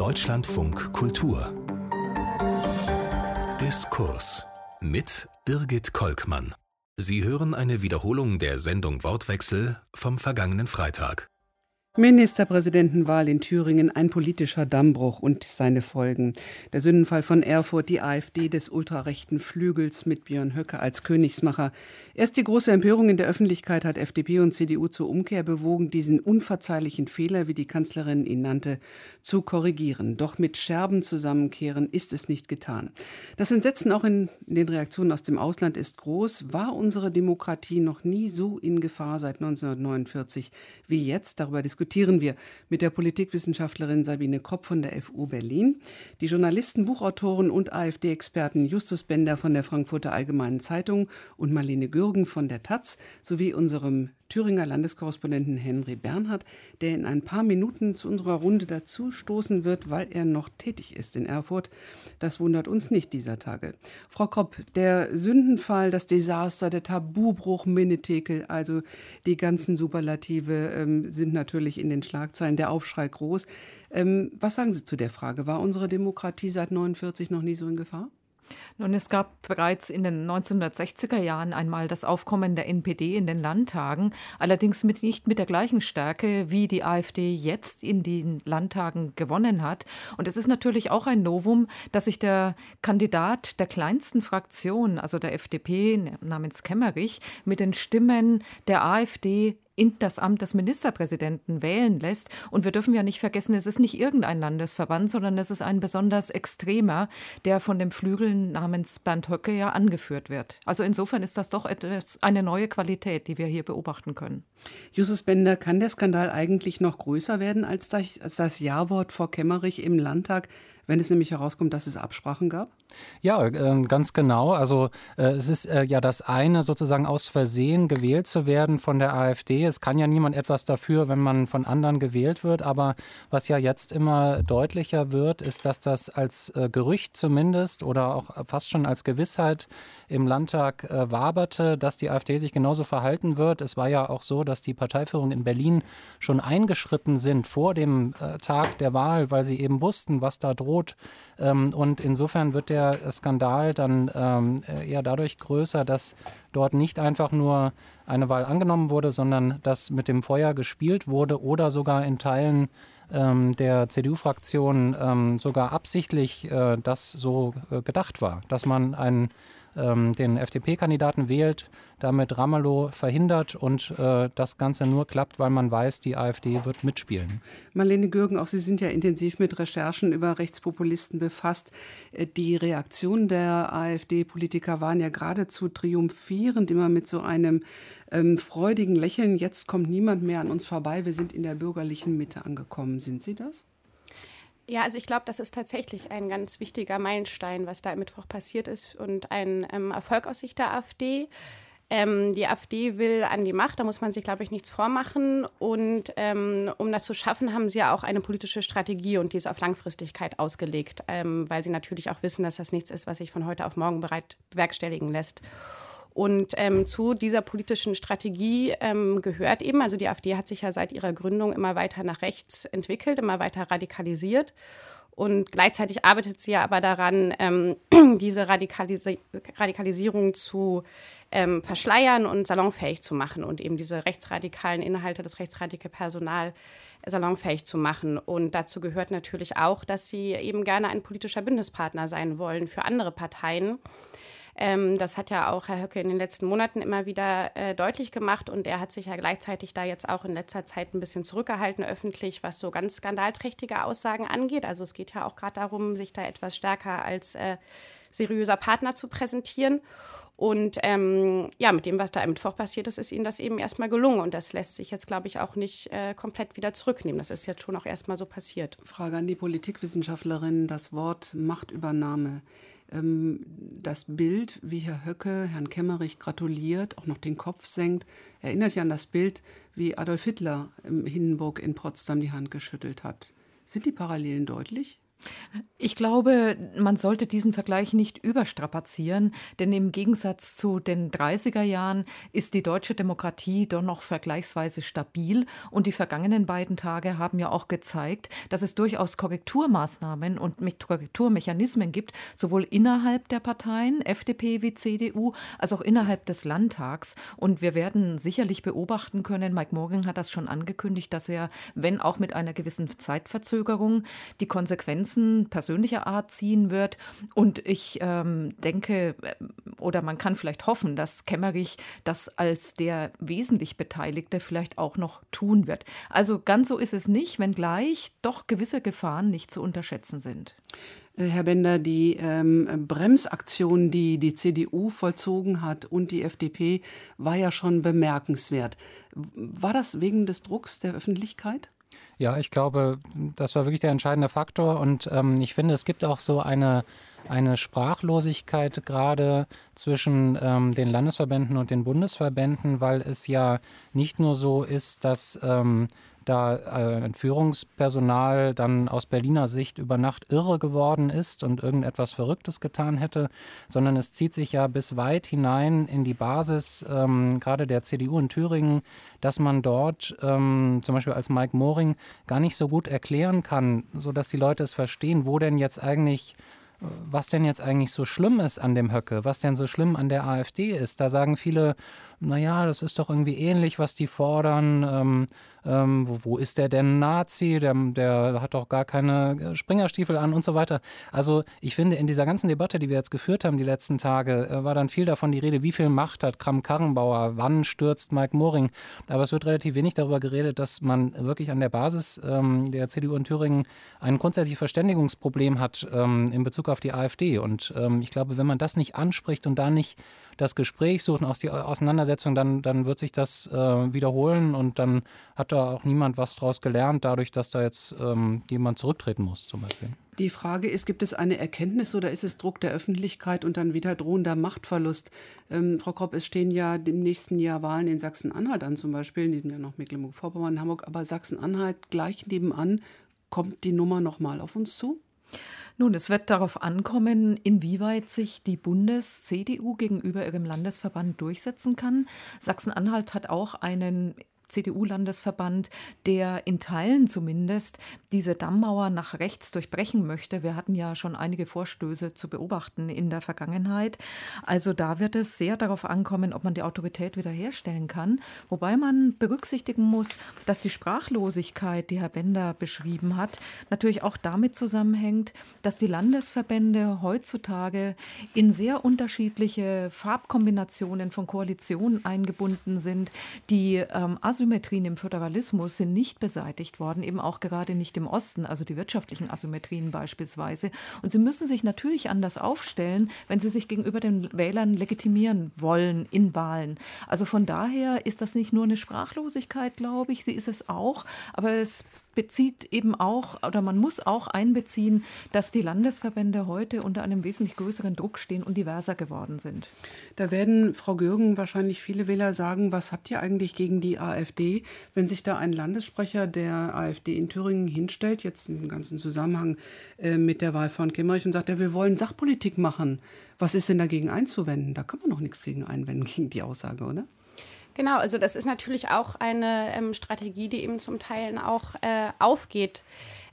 Deutschlandfunk Kultur Diskurs mit Birgit Kolkmann. Sie hören eine Wiederholung der Sendung Wortwechsel vom vergangenen Freitag. Ministerpräsidentenwahl in Thüringen ein politischer Dammbruch und seine Folgen. Der Sündenfall von Erfurt, die AfD des ultrarechten Flügels mit Björn Höcke als Königsmacher. Erst die große Empörung in der Öffentlichkeit hat FDP und CDU zur Umkehr bewogen, diesen unverzeihlichen Fehler, wie die Kanzlerin ihn nannte, zu korrigieren. Doch mit Scherben zusammenkehren ist es nicht getan. Das Entsetzen auch in den Reaktionen aus dem Ausland ist groß. War unsere Demokratie noch nie so in Gefahr seit 1949 wie jetzt? Darüber diskutieren diskutieren wir mit der Politikwissenschaftlerin Sabine Kropp von der FU Berlin, die Journalisten, Buchautoren und AfD-Experten Justus Bender von der Frankfurter Allgemeinen Zeitung und Marlene Gürgen von der Taz sowie unserem Thüringer Landeskorrespondenten Henry Bernhard, der in ein paar Minuten zu unserer Runde dazu stoßen wird, weil er noch tätig ist in Erfurt. Das wundert uns nicht dieser Tage. Frau Kropp, der Sündenfall, das Desaster, der Tabubruch Minnetekel, also die ganzen Superlative ähm, sind natürlich in den Schlagzeilen, der Aufschrei groß. Ähm, was sagen Sie zu der Frage? War unsere Demokratie seit 49 noch nie so in Gefahr? Nun, es gab bereits in den 1960er Jahren einmal das Aufkommen der NPD in den Landtagen, allerdings mit, nicht mit der gleichen Stärke, wie die AfD jetzt in den Landtagen gewonnen hat. Und es ist natürlich auch ein Novum, dass sich der Kandidat der kleinsten Fraktion, also der FDP namens Kemmerich, mit den Stimmen der AfD in das Amt des Ministerpräsidenten wählen lässt. Und wir dürfen ja nicht vergessen, es ist nicht irgendein Landesverband, sondern es ist ein besonders extremer, der von dem Flügel namens Bernd Höcke ja angeführt wird. Also insofern ist das doch etwas, eine neue Qualität, die wir hier beobachten können. Justus Bender, kann der Skandal eigentlich noch größer werden als das, als das Ja-Wort vor Kemmerich im Landtag, wenn es nämlich herauskommt, dass es Absprachen gab? Ja, äh, ganz genau. Also äh, es ist äh, ja das eine, sozusagen aus Versehen gewählt zu werden von der AfD. Es kann ja niemand etwas dafür, wenn man von anderen gewählt wird. Aber was ja jetzt immer deutlicher wird, ist, dass das als Gerücht zumindest oder auch fast schon als Gewissheit im Landtag waberte, dass die AfD sich genauso verhalten wird. Es war ja auch so, dass die Parteiführung in Berlin schon eingeschritten sind vor dem Tag der Wahl, weil sie eben wussten, was da droht. Ähm, und insofern wird der Skandal dann ähm, eher dadurch größer, dass dort nicht einfach nur eine Wahl angenommen wurde, sondern dass mit dem Feuer gespielt wurde oder sogar in Teilen ähm, der CDU-Fraktion ähm, sogar absichtlich äh, das so äh, gedacht war, dass man einen ähm, den FDP-Kandidaten wählt, damit Ramelow verhindert und äh, das Ganze nur klappt, weil man weiß, die AfD wird mitspielen. Marlene Gürgen, auch Sie sind ja intensiv mit Recherchen über Rechtspopulisten befasst. Äh, die Reaktionen der AfD-Politiker waren ja geradezu triumphierend, immer mit so einem ähm, freudigen Lächeln. Jetzt kommt niemand mehr an uns vorbei. Wir sind in der bürgerlichen Mitte angekommen. Sind Sie das? Ja, also ich glaube, das ist tatsächlich ein ganz wichtiger Meilenstein, was da am Mittwoch passiert ist und ein ähm, Erfolg aus Sicht der AfD. Ähm, die AfD will an die Macht, da muss man sich, glaube ich, nichts vormachen. Und ähm, um das zu schaffen, haben sie ja auch eine politische Strategie und die ist auf Langfristigkeit ausgelegt, ähm, weil sie natürlich auch wissen, dass das nichts ist, was sich von heute auf morgen bereit bewerkstelligen lässt. Und ähm, zu dieser politischen Strategie ähm, gehört eben, also die AfD hat sich ja seit ihrer Gründung immer weiter nach rechts entwickelt, immer weiter radikalisiert. Und gleichzeitig arbeitet sie ja aber daran, ähm, diese Radikalis Radikalisierung zu ähm, verschleiern und salonfähig zu machen und eben diese rechtsradikalen Inhalte, das rechtsradikale Personal salonfähig zu machen. Und dazu gehört natürlich auch, dass sie eben gerne ein politischer Bündnispartner sein wollen für andere Parteien. Ähm, das hat ja auch Herr Höcke in den letzten Monaten immer wieder äh, deutlich gemacht und er hat sich ja gleichzeitig da jetzt auch in letzter Zeit ein bisschen zurückgehalten öffentlich, was so ganz skandalträchtige Aussagen angeht. Also es geht ja auch gerade darum, sich da etwas stärker als äh, seriöser Partner zu präsentieren. Und ähm, ja, mit dem, was da im Mittwoch passiert ist, ist ihnen das eben erstmal gelungen. Und das lässt sich jetzt, glaube ich, auch nicht äh, komplett wieder zurücknehmen. Das ist jetzt schon auch erstmal so passiert. Frage an die Politikwissenschaftlerin: Das Wort Machtübernahme ähm, das Bild, wie Herr Höcke Herrn Kemmerich gratuliert, auch noch den Kopf senkt, erinnert ja an das Bild, wie Adolf Hitler im Hindenburg in Potsdam die Hand geschüttelt hat. Sind die Parallelen deutlich? Ich glaube, man sollte diesen Vergleich nicht überstrapazieren, denn im Gegensatz zu den 30er Jahren ist die deutsche Demokratie doch noch vergleichsweise stabil und die vergangenen beiden Tage haben ja auch gezeigt, dass es durchaus Korrekturmaßnahmen und Korrekturmechanismen gibt, sowohl innerhalb der Parteien, FDP wie CDU, als auch innerhalb des Landtags. Und wir werden sicherlich beobachten können, Mike Morgan hat das schon angekündigt, dass er, wenn auch mit einer gewissen Zeitverzögerung, die Konsequenzen persönlicher Art ziehen wird. Und ich ähm, denke, äh, oder man kann vielleicht hoffen, dass Kemmerich das als der wesentlich Beteiligte vielleicht auch noch tun wird. Also ganz so ist es nicht, wenngleich doch gewisse Gefahren nicht zu unterschätzen sind. Äh, Herr Bender, die ähm, Bremsaktion, die die CDU vollzogen hat und die FDP, war ja schon bemerkenswert. War das wegen des Drucks der Öffentlichkeit? Ja, ich glaube, das war wirklich der entscheidende Faktor. Und ähm, ich finde, es gibt auch so eine, eine Sprachlosigkeit gerade zwischen ähm, den Landesverbänden und den Bundesverbänden, weil es ja nicht nur so ist, dass ähm, da äh, ein Führungspersonal dann aus Berliner Sicht über Nacht irre geworden ist und irgendetwas Verrücktes getan hätte, sondern es zieht sich ja bis weit hinein in die Basis, ähm, gerade der CDU in Thüringen, dass man dort ähm, zum Beispiel als Mike Moring gar nicht so gut erklären kann, sodass die Leute es verstehen, wo denn jetzt eigentlich was denn jetzt eigentlich so schlimm ist an dem Höcke, was denn so schlimm an der AfD ist. Da sagen viele, naja, das ist doch irgendwie ähnlich, was die fordern. Ähm, ähm, wo, wo, ist der denn Nazi? Der, der hat doch gar keine äh, Springerstiefel an und so weiter. Also ich finde, in dieser ganzen Debatte, die wir jetzt geführt haben die letzten Tage, äh, war dann viel davon die Rede, wie viel Macht hat Kram-Karrenbauer, wann stürzt Mike Moring. Aber es wird relativ wenig darüber geredet, dass man wirklich an der Basis ähm, der CDU in Thüringen ein grundsätzliches Verständigungsproblem hat ähm, in Bezug auf die AfD. Und ähm, ich glaube, wenn man das nicht anspricht und da nicht das Gespräch suchen, aus die Auseinandersetzung, dann, dann wird sich das äh, wiederholen und dann hat da auch niemand was draus gelernt, dadurch, dass da jetzt ähm, jemand zurücktreten muss, zum Beispiel. Die Frage ist, gibt es eine Erkenntnis oder ist es Druck der Öffentlichkeit und dann wieder drohender Machtverlust? Ähm, Frau Kropp, es stehen ja im nächsten Jahr Wahlen in Sachsen-Anhalt an, zum Beispiel, in diesem Jahr noch Mecklenburg-Vorpommern, Hamburg, aber Sachsen-Anhalt gleich nebenan. Kommt die Nummer nochmal auf uns zu? Nun, es wird darauf ankommen, inwieweit sich die Bundes-CDU gegenüber ihrem Landesverband durchsetzen kann. Sachsen-Anhalt hat auch einen CDU-Landesverband, der in Teilen zumindest diese Dammmauer nach rechts durchbrechen möchte. Wir hatten ja schon einige Vorstöße zu beobachten in der Vergangenheit. Also da wird es sehr darauf ankommen, ob man die Autorität wiederherstellen kann. Wobei man berücksichtigen muss, dass die Sprachlosigkeit, die Herr Bender beschrieben hat, natürlich auch damit zusammenhängt, dass die Landesverbände heutzutage in sehr unterschiedliche Farbkombinationen von Koalitionen eingebunden sind, die ähm, Asymmetrien im Föderalismus sind nicht beseitigt worden, eben auch gerade nicht im Osten, also die wirtschaftlichen Asymmetrien beispielsweise. Und sie müssen sich natürlich anders aufstellen, wenn sie sich gegenüber den Wählern legitimieren wollen in Wahlen. Also von daher ist das nicht nur eine Sprachlosigkeit, glaube ich, sie ist es auch, aber es bezieht eben auch, oder man muss auch einbeziehen, dass die Landesverbände heute unter einem wesentlich größeren Druck stehen und diverser geworden sind. Da werden, Frau Gürgen, wahrscheinlich viele Wähler sagen, was habt ihr eigentlich gegen die AfD, wenn sich da ein Landessprecher der AfD in Thüringen hinstellt, jetzt im ganzen Zusammenhang äh, mit der Wahl von Kemmerich und sagt, ja, wir wollen Sachpolitik machen. Was ist denn dagegen einzuwenden? Da kann man noch nichts gegen einwenden, gegen die Aussage, oder? Genau, also das ist natürlich auch eine ähm, Strategie, die eben zum Teil auch äh, aufgeht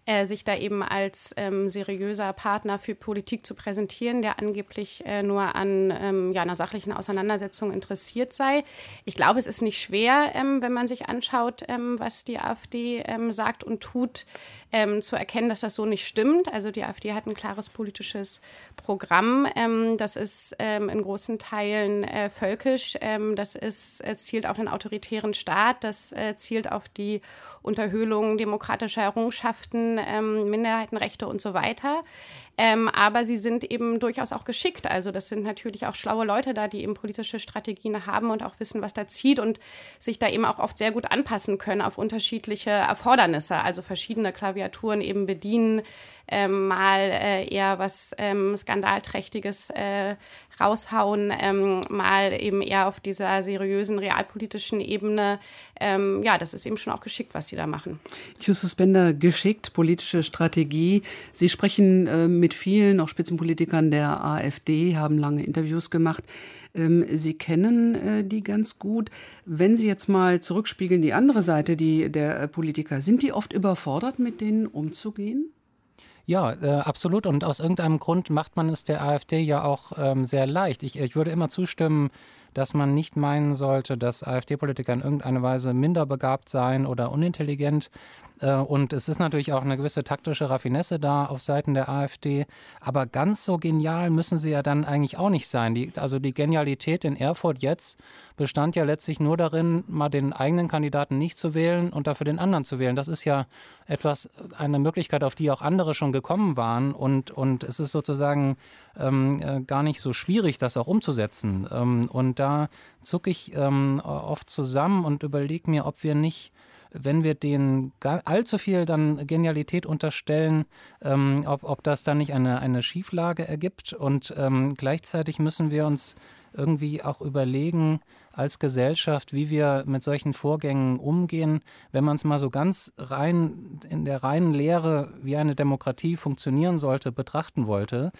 äh, sich da eben als ähm, seriöser Partner für Politik zu präsentieren, der angeblich äh, nur an ähm, ja, einer sachlichen Auseinandersetzung interessiert sei. Ich glaube, es ist nicht schwer, ähm, wenn man sich anschaut, ähm, was die AfD ähm, sagt und tut, ähm, zu erkennen, dass das so nicht stimmt. Also die AfD hat ein klares politisches Programm. das ist in großen Teilen äh, völkisch. das ist, es zielt auf einen autoritären Staat. Das äh, zielt auf die Unterhöhlung demokratischer Errungenschaften ähm, Minderheitenrechte und so weiter. Ähm, aber sie sind eben durchaus auch geschickt. Also das sind natürlich auch schlaue Leute da, die eben politische Strategien haben und auch wissen, was da zieht und sich da eben auch oft sehr gut anpassen können auf unterschiedliche Erfordernisse. Also verschiedene Klaviaturen eben bedienen ähm, mal äh, eher was ähm, Skandalträchtiges äh, raushauen, ähm, mal eben eher auf dieser seriösen realpolitischen Ebene. Ähm, ja, das ist eben schon auch geschickt, was die da machen. Justus Bender, geschickt, politische Strategie. Sie sprechen äh, mit vielen, auch Spitzenpolitikern der AfD, haben lange Interviews gemacht. Ähm, Sie kennen äh, die ganz gut. Wenn Sie jetzt mal zurückspiegeln, die andere Seite die der äh, Politiker, sind die oft überfordert, mit denen umzugehen? Ja, äh, absolut. Und aus irgendeinem Grund macht man es der AfD ja auch ähm, sehr leicht. Ich, ich würde immer zustimmen, dass man nicht meinen sollte, dass AfD-Politiker in irgendeiner Weise minder begabt seien oder unintelligent. Äh, und es ist natürlich auch eine gewisse taktische Raffinesse da auf Seiten der AfD. Aber ganz so genial müssen sie ja dann eigentlich auch nicht sein. Die, also die Genialität in Erfurt jetzt bestand ja letztlich nur darin, mal den eigenen Kandidaten nicht zu wählen und dafür den anderen zu wählen. Das ist ja etwas, eine Möglichkeit, auf die auch andere schon gekommen waren. Und, und es ist sozusagen ähm, äh, gar nicht so schwierig, das auch umzusetzen. Ähm, und da zucke ich ähm, oft zusammen und überlege mir, ob wir nicht wenn wir denen allzu viel dann Genialität unterstellen, ähm, ob, ob das dann nicht eine, eine Schieflage ergibt. Und ähm, gleichzeitig müssen wir uns irgendwie auch überlegen, als Gesellschaft, wie wir mit solchen Vorgängen umgehen, wenn man es mal so ganz rein in der reinen Lehre, wie eine Demokratie funktionieren sollte, betrachten wollte,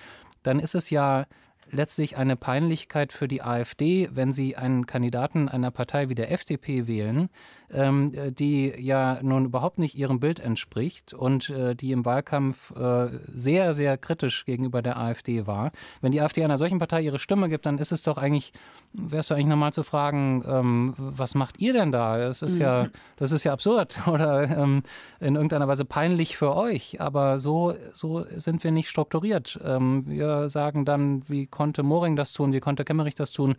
dann ist es ja letztlich eine Peinlichkeit für die AfD, wenn sie einen Kandidaten einer Partei wie der FDP wählen, ähm, die ja nun überhaupt nicht ihrem Bild entspricht und äh, die im Wahlkampf äh, sehr, sehr kritisch gegenüber der AfD war. Wenn die AfD einer solchen Partei ihre Stimme gibt, dann ist es doch eigentlich, wärst du eigentlich nochmal zu fragen, ähm, was macht ihr denn da? Es ist mhm. ja, das ist ja absurd oder ähm, in irgendeiner Weise peinlich für euch. Aber so, so sind wir nicht strukturiert. Ähm, wir sagen dann, wie konnte Moring das tun, wie konnte Kemmerich das tun?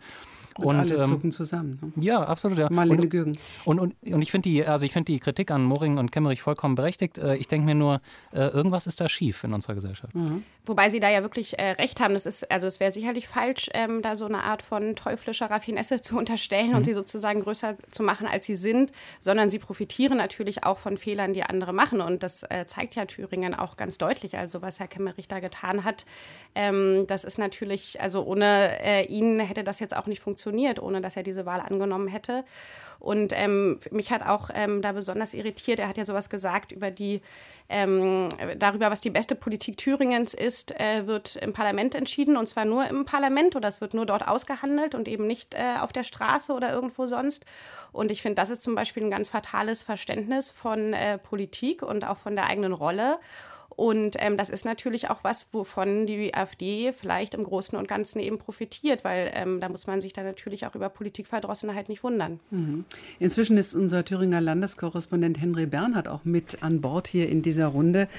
Und, und alle ähm, zucken zusammen. Ne? Ja, absolut. Ja. Marlene und, Gürgen. Und, und, und ich finde die, also ich die Kritik an Moring und Kemmerich vollkommen berechtigt. Äh, ich denke mir nur, äh, irgendwas ist da schief in unserer Gesellschaft. Mhm. Wobei Sie da ja wirklich äh, recht haben. Das ist, also es wäre sicherlich falsch, ähm, da so eine Art von teuflischer Raffinesse zu unterstellen mhm. und sie sozusagen größer zu machen, als sie sind, sondern sie profitieren natürlich auch von Fehlern, die andere machen. Und das äh, zeigt ja Thüringen auch ganz deutlich. Also was Herr Kemmerich da getan hat, ähm, das ist natürlich, also ohne äh, ihn hätte das jetzt auch nicht funktioniert, ohne dass er diese Wahl angenommen hätte. Und ähm, mich hat auch ähm, da besonders irritiert, er hat ja sowas gesagt über die, ähm, darüber, was die beste Politik Thüringens ist, äh, wird im Parlament entschieden und zwar nur im Parlament oder es wird nur dort ausgehandelt und eben nicht äh, auf der Straße oder irgendwo sonst. Und ich finde, das ist zum Beispiel ein ganz fatales Verständnis von äh, Politik und auch von der eigenen Rolle. Und ähm, das ist natürlich auch was, wovon die AfD vielleicht im Großen und Ganzen eben profitiert, weil ähm, da muss man sich dann natürlich auch über Politikverdrossenheit nicht wundern. Mhm. Inzwischen ist unser Thüringer Landeskorrespondent Henry Bernhard auch mit an Bord hier in dieser Runde.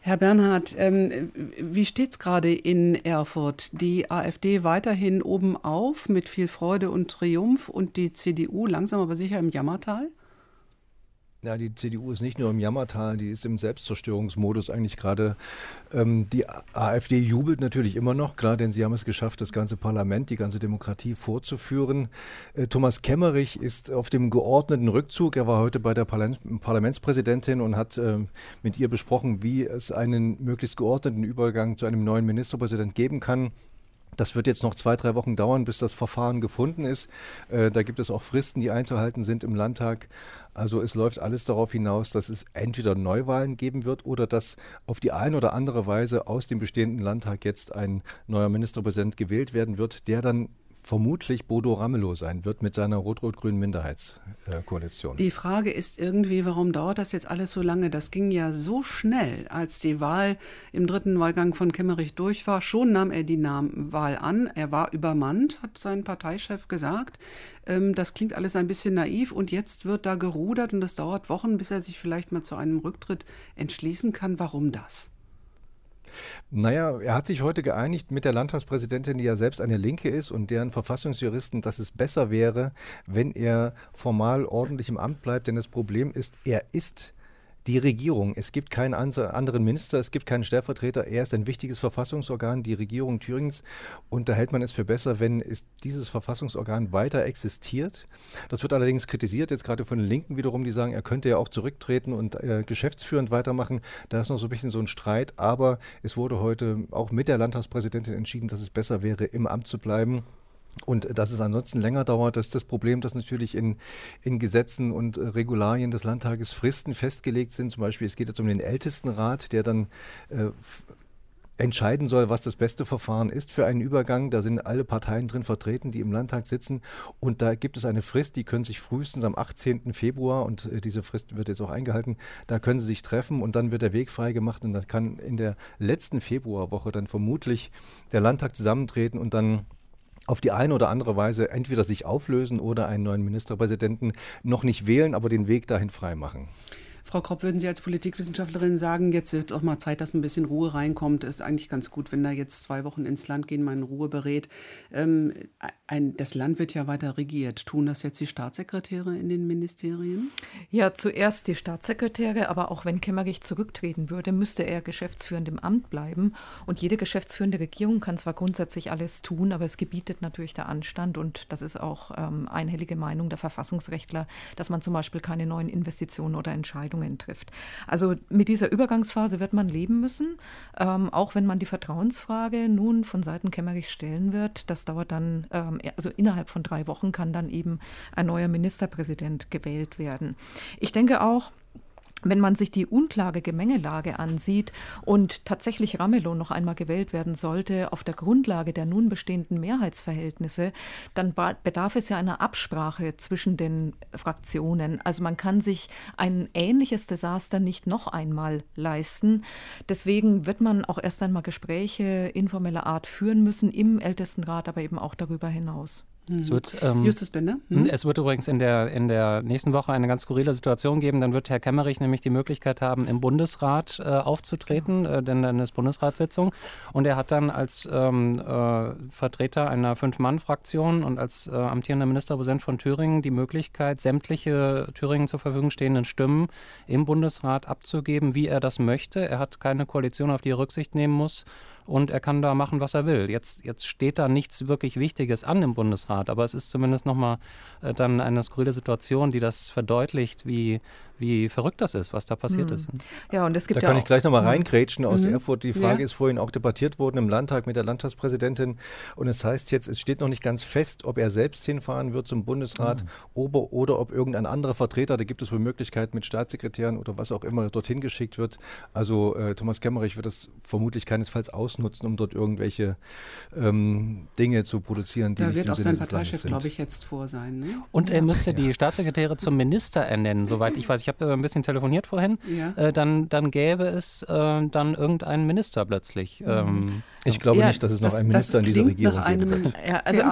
Herr Bernhard, ähm, wie steht es gerade in Erfurt? Die AfD weiterhin oben auf mit viel Freude und Triumph und die CDU langsam aber sicher im Jammertal? Ja, die CDU ist nicht nur im Jammertal, die ist im Selbstzerstörungsmodus eigentlich gerade. Ähm, die AfD jubelt natürlich immer noch, klar, denn sie haben es geschafft, das ganze Parlament, die ganze Demokratie vorzuführen. Äh, Thomas Kemmerich ist auf dem geordneten Rückzug. Er war heute bei der Parlament Parlamentspräsidentin und hat äh, mit ihr besprochen, wie es einen möglichst geordneten Übergang zu einem neuen Ministerpräsident geben kann. Das wird jetzt noch zwei, drei Wochen dauern, bis das Verfahren gefunden ist. Äh, da gibt es auch Fristen, die einzuhalten sind im Landtag. Also es läuft alles darauf hinaus, dass es entweder Neuwahlen geben wird oder dass auf die eine oder andere Weise aus dem bestehenden Landtag jetzt ein neuer Ministerpräsident gewählt werden wird, der dann vermutlich Bodo Ramelow sein wird mit seiner rot-rot-grünen Minderheitskoalition. Die Frage ist irgendwie, warum dauert das jetzt alles so lange? Das ging ja so schnell, als die Wahl im dritten Wahlgang von Kemmerich durch war. Schon nahm er die Wahl an. Er war übermannt, hat sein Parteichef gesagt. Ähm, das klingt alles ein bisschen naiv und jetzt wird da gerudert und es dauert Wochen, bis er sich vielleicht mal zu einem Rücktritt entschließen kann. Warum das? Naja, er hat sich heute geeinigt mit der Landtagspräsidentin, die ja selbst eine Linke ist und deren Verfassungsjuristen, dass es besser wäre, wenn er formal ordentlich im Amt bleibt. Denn das Problem ist, er ist die Regierung. Es gibt keinen anderen Minister, es gibt keinen Stellvertreter. Er ist ein wichtiges Verfassungsorgan, die Regierung Thüringens. Und da hält man es für besser, wenn es, dieses Verfassungsorgan weiter existiert. Das wird allerdings kritisiert, jetzt gerade von den Linken wiederum, die sagen, er könnte ja auch zurücktreten und äh, geschäftsführend weitermachen. Da ist noch so ein bisschen so ein Streit. Aber es wurde heute auch mit der Landtagspräsidentin entschieden, dass es besser wäre, im Amt zu bleiben. Und dass es ansonsten länger dauert, das ist das Problem, dass natürlich in, in Gesetzen und Regularien des Landtages Fristen festgelegt sind. Zum Beispiel, es geht jetzt um den Ältestenrat, der dann äh, entscheiden soll, was das beste Verfahren ist für einen Übergang. Da sind alle Parteien drin vertreten, die im Landtag sitzen. Und da gibt es eine Frist, die können sich frühestens am 18. Februar, und äh, diese Frist wird jetzt auch eingehalten, da können sie sich treffen und dann wird der Weg freigemacht und dann kann in der letzten Februarwoche dann vermutlich der Landtag zusammentreten und dann auf die eine oder andere Weise entweder sich auflösen oder einen neuen Ministerpräsidenten noch nicht wählen, aber den Weg dahin freimachen. Frau Kropp, würden Sie als Politikwissenschaftlerin sagen, jetzt wird auch mal Zeit, dass ein bisschen Ruhe reinkommt? Ist eigentlich ganz gut, wenn da jetzt zwei Wochen ins Land gehen, man in Ruhe berät. Ähm, ein, das Land wird ja weiter regiert. Tun das jetzt die Staatssekretäre in den Ministerien? Ja, zuerst die Staatssekretäre, aber auch wenn Kemmerich zurücktreten würde, müsste er geschäftsführend im Amt bleiben. Und jede geschäftsführende Regierung kann zwar grundsätzlich alles tun, aber es gebietet natürlich der Anstand und das ist auch ähm, einhellige Meinung der Verfassungsrechtler, dass man zum Beispiel keine neuen Investitionen oder Entscheidungen Entscheidungen trifft. Also mit dieser Übergangsphase wird man leben müssen, ähm, auch wenn man die Vertrauensfrage nun von Seiten Kemmerichs stellen wird. Das dauert dann, ähm, also innerhalb von drei Wochen kann dann eben ein neuer Ministerpräsident gewählt werden. Ich denke auch, wenn man sich die unklare Gemengelage ansieht und tatsächlich Ramelow noch einmal gewählt werden sollte auf der Grundlage der nun bestehenden Mehrheitsverhältnisse, dann bedarf es ja einer Absprache zwischen den Fraktionen. Also man kann sich ein ähnliches Desaster nicht noch einmal leisten. Deswegen wird man auch erst einmal Gespräche informeller Art führen müssen im Ältestenrat, aber eben auch darüber hinaus. Es wird, ähm, Justus Bender? Hm? Es wird übrigens in der, in der nächsten Woche eine ganz skurrile Situation geben. Dann wird Herr Kemmerich nämlich die Möglichkeit haben, im Bundesrat äh, aufzutreten, äh, denn dann ist Bundesratssitzung. Und er hat dann als ähm, äh, Vertreter einer Fünf-Mann-Fraktion und als äh, amtierender Ministerpräsident von Thüringen die Möglichkeit, sämtliche Thüringen zur Verfügung stehenden Stimmen im Bundesrat abzugeben, wie er das möchte. Er hat keine Koalition, auf die er Rücksicht nehmen muss und er kann da machen, was er will. Jetzt, jetzt steht da nichts wirklich Wichtiges an im Bundesrat, aber es ist zumindest nochmal äh, dann eine skurrile Situation, die das verdeutlicht, wie, wie verrückt das ist, was da passiert mhm. ist. Ja, und es gibt da ja kann ich gleich nochmal mhm. reingrätschen aus mhm. Erfurt. Die Frage ja. ist vorhin auch debattiert worden im Landtag mit der Landtagspräsidentin. Und es heißt jetzt, es steht noch nicht ganz fest, ob er selbst hinfahren wird zum Bundesrat mhm. oder, oder ob irgendein anderer Vertreter, da gibt es wohl Möglichkeiten mit Staatssekretären oder was auch immer, dorthin geschickt wird. Also äh, Thomas Kemmerich wird das vermutlich keinesfalls ausnutzen, um dort irgendwelche ähm, Dinge zu produzieren. da wird auch sein Parteichef, glaube ich, jetzt vor sein. Ne? Und er müsste ja. die Staatssekretäre zum Minister ernennen, soweit ich weiß ich habe ein bisschen telefoniert vorhin, ja. äh, dann, dann gäbe es äh, dann irgendeinen Minister plötzlich. Mhm. Ähm, ich glaube ja, nicht, dass es noch das, einen Minister in dieser Regierung nach einem gibt. Ja, also,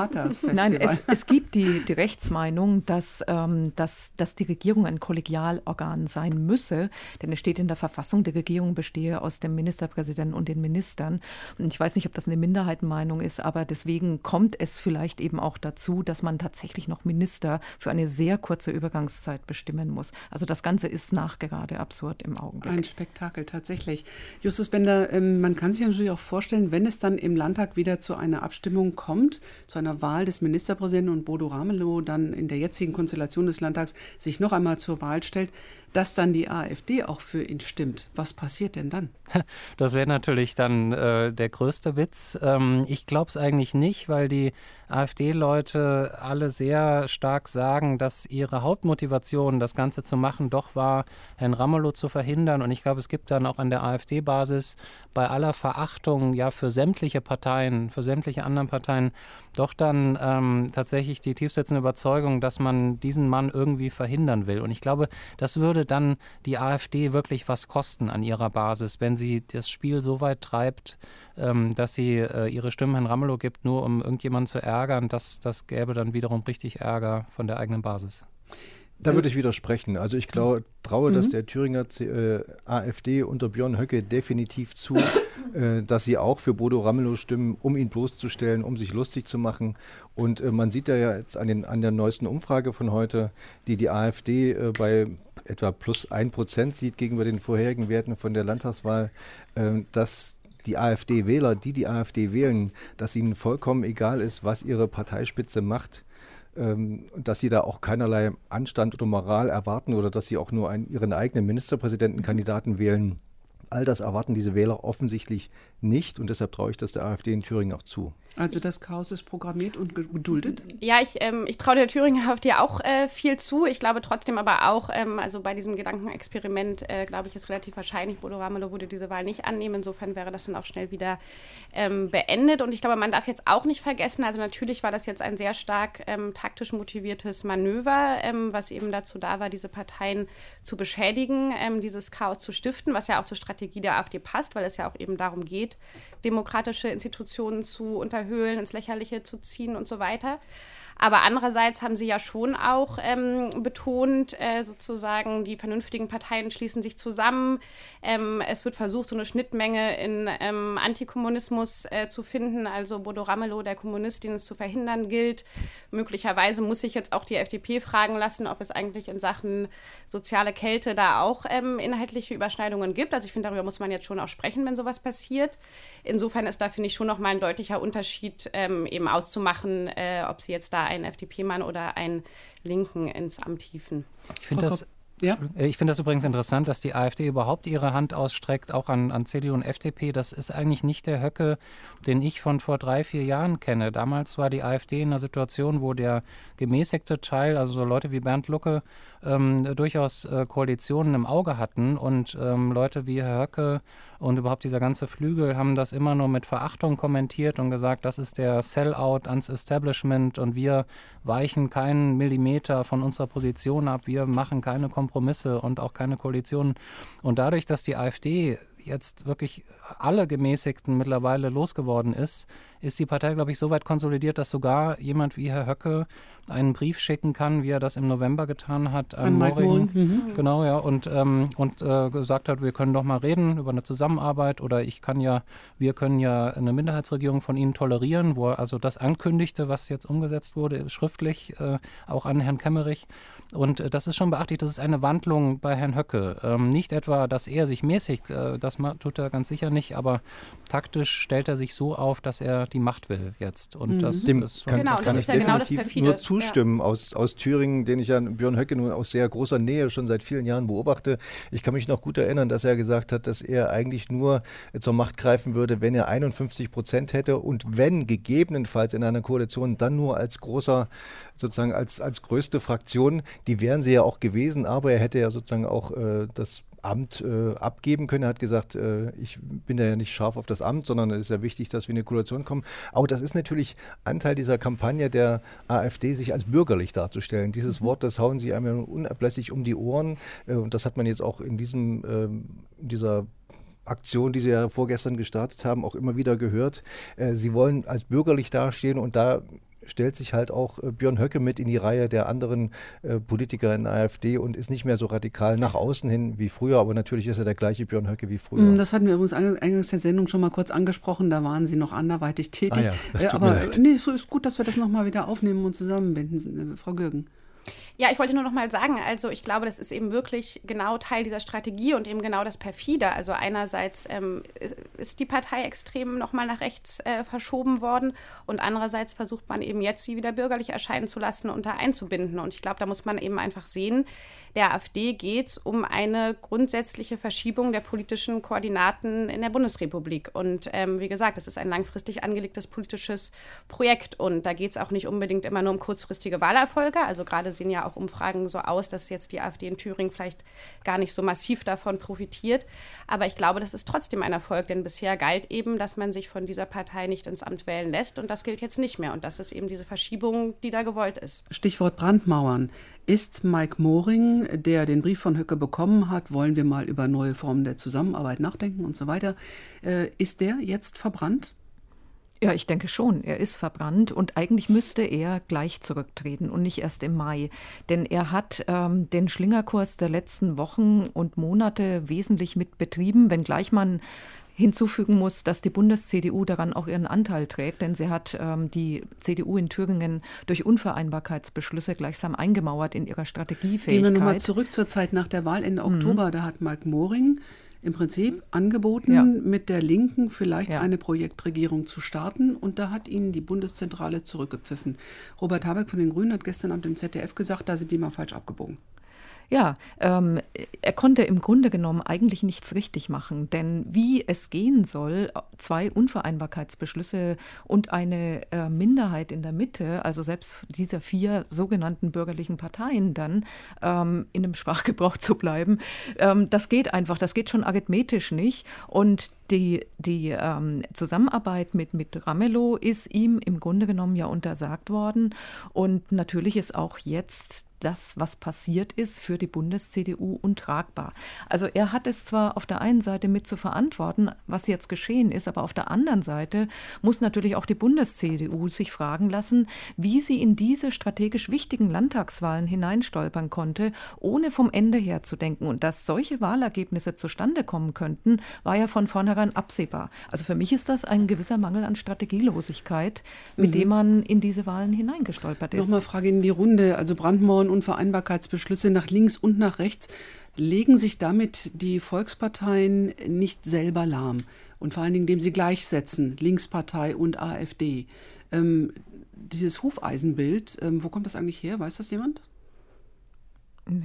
Nein, es, es, gibt die, die Rechtsmeinung, dass, ähm, dass, dass die Regierung ein Kollegialorgan sein müsse, denn es steht in der Verfassung, die Regierung bestehe aus dem Ministerpräsidenten und den Ministern. Ich weiß nicht, ob das eine Minderheitenmeinung ist, aber deswegen kommt es vielleicht eben auch dazu, dass man tatsächlich noch Minister für eine sehr kurze Übergangszeit bestimmen muss. Also das Ganze ist nachgerade absurd im Augenblick. Ein Spektakel, tatsächlich. Justus Bender, ähm, man kann sich natürlich auch vorstellen, wenn es dann im Landtag wieder zu einer Abstimmung kommt, zu einer Wahl des Ministerpräsidenten und Bodo Ramelow dann in der jetzigen Konstellation des Landtags sich noch einmal zur Wahl stellt, dass dann die AfD auch für ihn stimmt. Was passiert denn dann? Das wäre natürlich dann äh, der größte Witz. Ähm, ich glaube es eigentlich nicht, weil die AfD-Leute alle sehr stark sagen, dass ihre Hauptmotivation, das Ganze zu machen, doch war, Herrn Ramelow zu verhindern. Und ich glaube, es gibt dann auch an der AfD-Basis bei aller Verachtung ja für sämtliche Parteien, für sämtliche anderen Parteien, doch dann ähm, tatsächlich die tiefsetzende Überzeugung, dass man diesen Mann irgendwie verhindern will. Und ich glaube, das würde dann die AfD wirklich was kosten an ihrer Basis, wenn sie das Spiel so weit treibt, ähm, dass sie äh, ihre Stimmen Herrn Ramelow gibt, nur um irgendjemanden zu ärgern. Das, das gäbe dann wiederum richtig Ärger von der eigenen Basis. Da würde ich widersprechen. Also ich glaube, traue mhm. das der Thüringer C äh, AfD unter Björn Höcke definitiv zu, äh, dass sie auch für Bodo Ramelow stimmen, um ihn bloßzustellen, um sich lustig zu machen. Und äh, man sieht ja jetzt an, den, an der neuesten Umfrage von heute, die die AfD äh, bei etwa plus ein Prozent sieht gegenüber den vorherigen Werten von der Landtagswahl, äh, dass die AfD-Wähler, die die AfD wählen, dass ihnen vollkommen egal ist, was ihre Parteispitze macht ähm, dass sie da auch keinerlei Anstand oder Moral erwarten oder dass sie auch nur einen, ihren eigenen Ministerpräsidentenkandidaten wählen. All das erwarten diese Wähler offensichtlich nicht und deshalb traue ich das der AfD in Thüringen auch zu. Also das Chaos ist programmiert und geduldet? Ja, ich, ähm, ich traue der Thüringer AfD auch äh, viel zu. Ich glaube trotzdem aber auch, ähm, also bei diesem Gedankenexperiment, äh, glaube ich, ist relativ wahrscheinlich, Bodo Ramelow würde diese Wahl nicht annehmen. Insofern wäre das dann auch schnell wieder ähm, beendet. Und ich glaube, man darf jetzt auch nicht vergessen, also natürlich war das jetzt ein sehr stark ähm, taktisch motiviertes Manöver, ähm, was eben dazu da war, diese Parteien zu beschädigen, ähm, dieses Chaos zu stiften, was ja auch zur Strategie der AfD passt, weil es ja auch eben darum geht, demokratische Institutionen zu unterhöhlen, ins Lächerliche zu ziehen und so weiter. Aber andererseits haben sie ja schon auch ähm, betont, äh, sozusagen, die vernünftigen Parteien schließen sich zusammen. Ähm, es wird versucht, so eine Schnittmenge in ähm, Antikommunismus äh, zu finden. Also Bodo Ramelow, der Kommunist, den es zu verhindern gilt. Möglicherweise muss sich jetzt auch die FDP fragen lassen, ob es eigentlich in Sachen soziale Kälte da auch ähm, inhaltliche Überschneidungen gibt. Also ich finde, darüber muss man jetzt schon auch sprechen, wenn sowas passiert. Insofern ist da, finde ich, schon noch mal ein deutlicher Unterschied ähm, eben auszumachen, äh, ob sie jetzt da einen FDP-Mann oder einen Linken ins Amt hieven. Ich finde das ja. Äh, ich finde das übrigens interessant, dass die AfD überhaupt ihre Hand ausstreckt, auch an, an CDU und FDP. Das ist eigentlich nicht der Höcke, den ich von vor drei, vier Jahren kenne. Damals war die AfD in einer Situation, wo der gemäßigte Teil, also so Leute wie Bernd Lucke, ähm, durchaus äh, Koalitionen im Auge hatten und ähm, Leute wie Herr Höcke und überhaupt dieser ganze Flügel haben das immer nur mit Verachtung kommentiert und gesagt, das ist der Sellout ans Establishment und wir weichen keinen Millimeter von unserer Position ab, wir machen keine Kompromisse und auch keine Koalitionen. Und dadurch, dass die AfD jetzt wirklich alle Gemäßigten mittlerweile losgeworden ist, ist die Partei, glaube ich, so weit konsolidiert, dass sogar jemand wie Herr Höcke einen Brief schicken kann, wie er das im November getan hat an, an Moring. Mhm. Genau, ja, und, ähm, und äh, gesagt hat, wir können doch mal reden über eine Zusammenarbeit oder ich kann ja, wir können ja eine Minderheitsregierung von Ihnen tolerieren, wo er also das ankündigte, was jetzt umgesetzt wurde, schriftlich, äh, auch an Herrn Kemmerich. Und äh, das ist schon beachtlich, das ist eine Wandlung bei Herrn Höcke. Ähm, nicht etwa, dass er sich mäßigt, äh, das tut er ganz sicher nicht, aber taktisch stellt er sich so auf, dass er die Macht will jetzt. Und mhm. das Dem ist schon, genau, das kann das ich ja definitiv genau nur zustimmen ja. aus, aus Thüringen, den ich ja Björn Höcke nun aus sehr großer Nähe schon seit vielen Jahren beobachte. Ich kann mich noch gut erinnern, dass er gesagt hat, dass er eigentlich nur zur Macht greifen würde, wenn er 51 Prozent hätte und wenn gegebenenfalls in einer Koalition dann nur als großer, sozusagen als, als größte Fraktion. Die wären sie ja auch gewesen, aber er hätte ja sozusagen auch äh, das Amt äh, abgeben können. Er hat gesagt, äh, ich bin da ja nicht scharf auf das Amt, sondern es ist ja wichtig, dass wir in eine Koalition kommen. Aber das ist natürlich Anteil dieser Kampagne der AfD, sich als bürgerlich darzustellen. Dieses mhm. Wort, das hauen sie einem ja unablässig um die Ohren. Äh, und das hat man jetzt auch in diesem, ähm, dieser Aktion, die Sie ja vorgestern gestartet haben, auch immer wieder gehört. Äh, sie wollen als bürgerlich dastehen und da stellt sich halt auch äh, Björn Höcke mit in die Reihe der anderen äh, Politiker in der AfD und ist nicht mehr so radikal nach außen hin wie früher, aber natürlich ist er der gleiche Björn Höcke wie früher. Mm, das hatten wir übrigens eingangs der Sendung schon mal kurz angesprochen, da waren Sie noch anderweitig tätig. Ah ja, das tut äh, aber mir leid. nee, es ist gut, dass wir das nochmal wieder aufnehmen und zusammenbinden, Frau Gürgen. Ja, ich wollte nur noch mal sagen, also ich glaube, das ist eben wirklich genau Teil dieser Strategie und eben genau das Perfide. Also einerseits ähm, ist die Partei extrem noch mal nach rechts äh, verschoben worden und andererseits versucht man eben jetzt, sie wieder bürgerlich erscheinen zu lassen und da einzubinden. Und ich glaube, da muss man eben einfach sehen, der AfD geht es um eine grundsätzliche Verschiebung der politischen Koordinaten in der Bundesrepublik. Und ähm, wie gesagt, es ist ein langfristig angelegtes politisches Projekt und da geht es auch nicht unbedingt immer nur um kurzfristige Wahlerfolge. Also gerade sehen ja auch Umfragen so aus, dass jetzt die AfD in Thüringen vielleicht gar nicht so massiv davon profitiert. Aber ich glaube, das ist trotzdem ein Erfolg, denn bisher galt eben, dass man sich von dieser Partei nicht ins Amt wählen lässt und das gilt jetzt nicht mehr. Und das ist eben diese Verschiebung, die da gewollt ist. Stichwort Brandmauern. Ist Mike Moring, der den Brief von Höcke bekommen hat, wollen wir mal über neue Formen der Zusammenarbeit nachdenken und so weiter, äh, ist der jetzt verbrannt? Ja, ich denke schon. Er ist verbrannt und eigentlich müsste er gleich zurücktreten und nicht erst im Mai. Denn er hat ähm, den Schlingerkurs der letzten Wochen und Monate wesentlich mit betrieben, wenngleich man hinzufügen muss, dass die Bundes-CDU daran auch ihren Anteil trägt, denn sie hat ähm, die CDU in Thüringen durch Unvereinbarkeitsbeschlüsse gleichsam eingemauert in ihrer Strategiefähigkeit. Gehen wir nochmal zurück zur Zeit nach der Wahl Ende mhm. Oktober. Da hat Mike Moring im Prinzip angeboten, ja. mit der Linken vielleicht ja. eine Projektregierung zu starten. Und da hat ihnen die Bundeszentrale zurückgepfiffen. Robert Habeck von den Grünen hat gestern Abend im ZDF gesagt, da sind die mal falsch abgebogen. Ja, ähm, er konnte im Grunde genommen eigentlich nichts richtig machen, denn wie es gehen soll, zwei Unvereinbarkeitsbeschlüsse und eine äh, Minderheit in der Mitte, also selbst dieser vier sogenannten bürgerlichen Parteien dann ähm, in dem Sprachgebrauch zu bleiben, ähm, das geht einfach, das geht schon arithmetisch nicht. Und die, die ähm, Zusammenarbeit mit, mit Ramelow ist ihm im Grunde genommen ja untersagt worden. Und natürlich ist auch jetzt das, was passiert ist, für die Bundes-CDU untragbar. Also er hat es zwar auf der einen Seite mit zu verantworten, was jetzt geschehen ist, aber auf der anderen Seite muss natürlich auch die Bundes-CDU sich fragen lassen, wie sie in diese strategisch wichtigen Landtagswahlen hineinstolpern konnte, ohne vom Ende her zu denken. Und dass solche Wahlergebnisse zustande kommen könnten, war ja von vornherein absehbar. Also für mich ist das ein gewisser Mangel an Strategielosigkeit, mit mhm. dem man in diese Wahlen hineingestolpert ist. Nochmal Frage in die Runde. Also Brandmauern Unvereinbarkeitsbeschlüsse nach links und nach rechts, legen sich damit die Volksparteien nicht selber lahm. Und vor allen Dingen, indem sie gleichsetzen, Linkspartei und AfD. Ähm, dieses Hufeisenbild, ähm, wo kommt das eigentlich her? Weiß das jemand?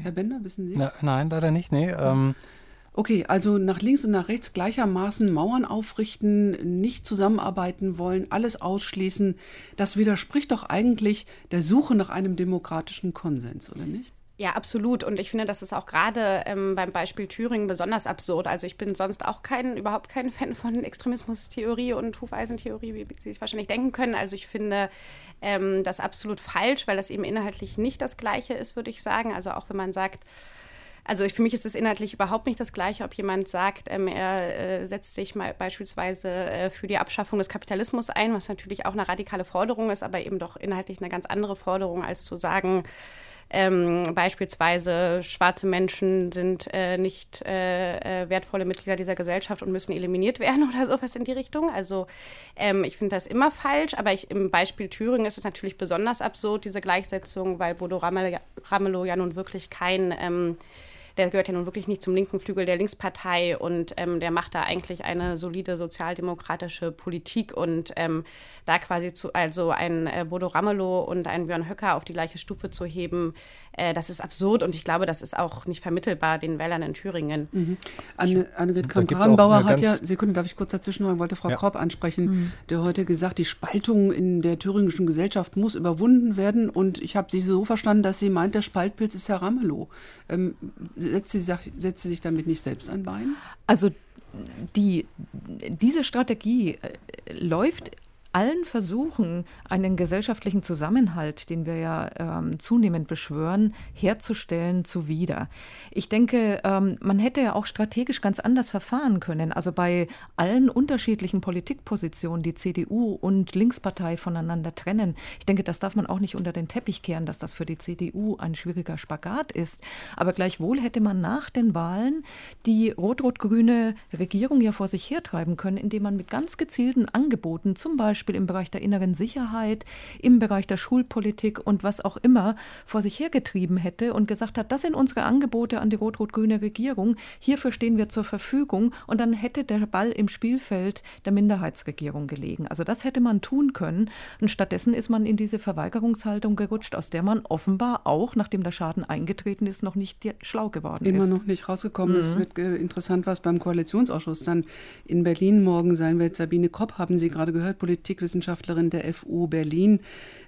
Herr Bender, wissen Sie? Na, nein, leider nicht. Nee, ähm, Okay, also nach links und nach rechts gleichermaßen Mauern aufrichten, nicht zusammenarbeiten wollen, alles ausschließen, das widerspricht doch eigentlich der Suche nach einem demokratischen Konsens, oder nicht? Ja, absolut. Und ich finde, das ist auch gerade ähm, beim Beispiel Thüringen besonders absurd. Also ich bin sonst auch kein, überhaupt kein Fan von Extremismustheorie und Hufeisentheorie, wie Sie sich wahrscheinlich denken können. Also ich finde ähm, das absolut falsch, weil das eben inhaltlich nicht das Gleiche ist, würde ich sagen. Also auch wenn man sagt, also für mich ist es inhaltlich überhaupt nicht das Gleiche, ob jemand sagt, ähm, er äh, setzt sich mal beispielsweise äh, für die Abschaffung des Kapitalismus ein, was natürlich auch eine radikale Forderung ist, aber eben doch inhaltlich eine ganz andere Forderung, als zu sagen, ähm, beispielsweise schwarze Menschen sind äh, nicht äh, äh wertvolle Mitglieder dieser Gesellschaft und müssen eliminiert werden oder sowas in die Richtung. Also ähm, ich finde das immer falsch, aber ich, im Beispiel Thüringen ist es natürlich besonders absurd, diese Gleichsetzung, weil Bodo Ramelow ja nun wirklich kein ähm, der gehört ja nun wirklich nicht zum linken Flügel der Linkspartei und ähm, der macht da eigentlich eine solide sozialdemokratische Politik und ähm, da quasi zu, also ein äh, Bodo Ramelow und ein Björn Höcker auf die gleiche Stufe zu heben, äh, das ist absurd und ich glaube, das ist auch nicht vermittelbar den Wählern in Thüringen. Mhm. Anne, Annegret Kramp-Karrenbauer hat ja, Sekunde, darf ich kurz dazwischen noch, wollte Frau ja. Kropp ansprechen, mhm. der heute gesagt, die Spaltung in der thüringischen Gesellschaft muss überwunden werden und ich habe sie so verstanden, dass sie meint, der Spaltpilz ist Herr Ramelow. Ähm, setzt, sie, setzt sie sich damit nicht selbst ein Bein? Also die, diese Strategie äh, läuft allen Versuchen, einen gesellschaftlichen Zusammenhalt, den wir ja ähm, zunehmend beschwören, herzustellen, zuwider. Ich denke, ähm, man hätte ja auch strategisch ganz anders verfahren können. Also bei allen unterschiedlichen Politikpositionen, die CDU und Linkspartei voneinander trennen. Ich denke, das darf man auch nicht unter den Teppich kehren, dass das für die CDU ein schwieriger Spagat ist. Aber gleichwohl hätte man nach den Wahlen die rot-rot-grüne Regierung ja vor sich hertreiben können, indem man mit ganz gezielten Angeboten, zum Beispiel Beispiel im Bereich der inneren Sicherheit, im Bereich der Schulpolitik und was auch immer vor sich hergetrieben hätte und gesagt hat, das sind unsere Angebote an die rot-rot-grüne Regierung, hierfür stehen wir zur Verfügung und dann hätte der Ball im Spielfeld der Minderheitsregierung gelegen. Also das hätte man tun können und stattdessen ist man in diese Verweigerungshaltung gerutscht, aus der man offenbar auch, nachdem der Schaden eingetreten ist, noch nicht schlau geworden Immer ist. Immer noch nicht rausgekommen mhm. Es wird äh, interessant, was beim Koalitionsausschuss dann in Berlin morgen sein wird. Sabine Kopp haben Sie gerade gehört, Politik Politikwissenschaftlerin der FU Berlin.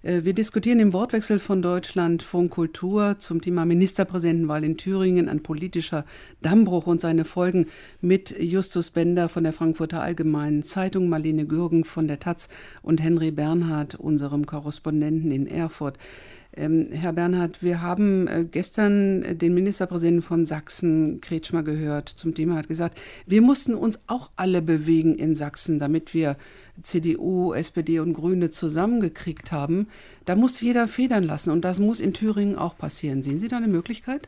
Äh, wir diskutieren im Wortwechsel von Deutschland von Kultur zum Thema Ministerpräsidentenwahl in Thüringen, ein politischer Dammbruch und seine Folgen mit Justus Bender von der Frankfurter Allgemeinen Zeitung, Marlene Gürgen von der Taz und Henry Bernhard, unserem Korrespondenten in Erfurt. Ähm, Herr Bernhard, wir haben äh, gestern äh, den Ministerpräsidenten von Sachsen, Kretschmer, gehört zum Thema, hat gesagt, wir mussten uns auch alle bewegen in Sachsen, damit wir CDU, SPD und Grüne zusammengekriegt haben. Da muss jeder federn lassen und das muss in Thüringen auch passieren. Sehen Sie da eine Möglichkeit?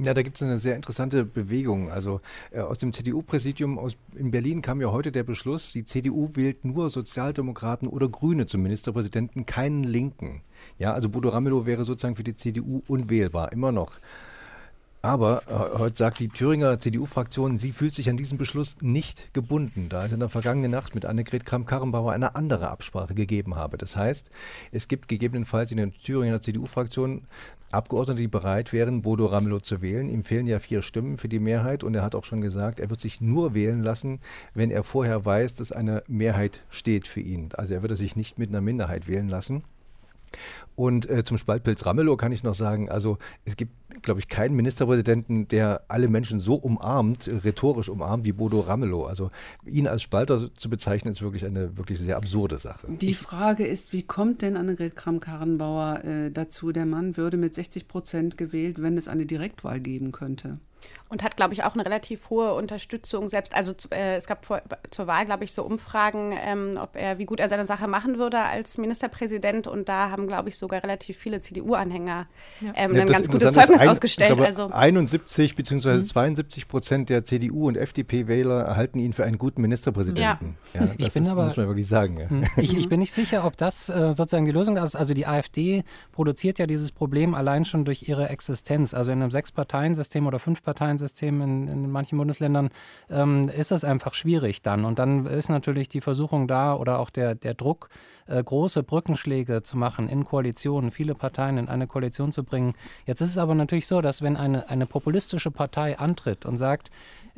Ja, da gibt es eine sehr interessante Bewegung. Also äh, aus dem CDU-Präsidium in Berlin kam ja heute der Beschluss, die CDU wählt nur Sozialdemokraten oder Grüne zum Ministerpräsidenten, keinen Linken. Ja, also Bodo Ramelow wäre sozusagen für die CDU unwählbar, immer noch. Aber äh, heute sagt die Thüringer CDU-Fraktion, sie fühlt sich an diesen Beschluss nicht gebunden, da es in der vergangenen Nacht mit Annegret Kramp-Karrenbauer eine andere Absprache gegeben habe. Das heißt, es gibt gegebenenfalls in der Thüringer CDU-Fraktion Abgeordnete, die bereit wären, Bodo Ramelow zu wählen. Ihm fehlen ja vier Stimmen für die Mehrheit und er hat auch schon gesagt, er wird sich nur wählen lassen, wenn er vorher weiß, dass eine Mehrheit steht für ihn. Also er würde sich nicht mit einer Minderheit wählen lassen. Und äh, zum Spaltpilz Ramelow kann ich noch sagen, also es gibt, glaube ich, keinen Ministerpräsidenten, der alle Menschen so umarmt, rhetorisch umarmt wie Bodo Ramelow. Also ihn als Spalter zu bezeichnen, ist wirklich eine wirklich sehr absurde Sache. Die Frage ist, wie kommt denn Annegret Kramp-Karrenbauer äh, dazu, der Mann würde mit 60 Prozent gewählt, wenn es eine Direktwahl geben könnte? Und hat, glaube ich, auch eine relativ hohe Unterstützung selbst. Also äh, es gab vor, zur Wahl, glaube ich, so Umfragen, ähm, ob er, wie gut er seine Sache machen würde als Ministerpräsident. Und da haben, glaube ich, sogar relativ viele CDU-Anhänger ja. ähm, ja, ein ganz gutes Zeugnis ein, ausgestellt. Glaube, also 71 bzw. Mhm. 72 Prozent der CDU- und FDP-Wähler erhalten ihn für einen guten Ministerpräsidenten. Ja. ja ich bin ist, aber, muss man wirklich sagen. Ja. Hm, ich, ich, bin nicht sicher, ob das äh, sozusagen die Lösung ist. Also die AfD produziert ja dieses Problem allein schon durch ihre Existenz. Also in einem Sechs-Parteien-System oder Fünf-Parteien-System in, in, manchen Bundesländern ähm, ist das einfach schwierig dann. Und dann ist natürlich die Versuchung da oder auch der, der Druck, äh, große Brückenschläge zu machen in Koalitionen, viele Parteien in eine Koalition zu bringen. Jetzt ist es aber natürlich so, dass wenn eine, eine populistische Partei antritt und sagt,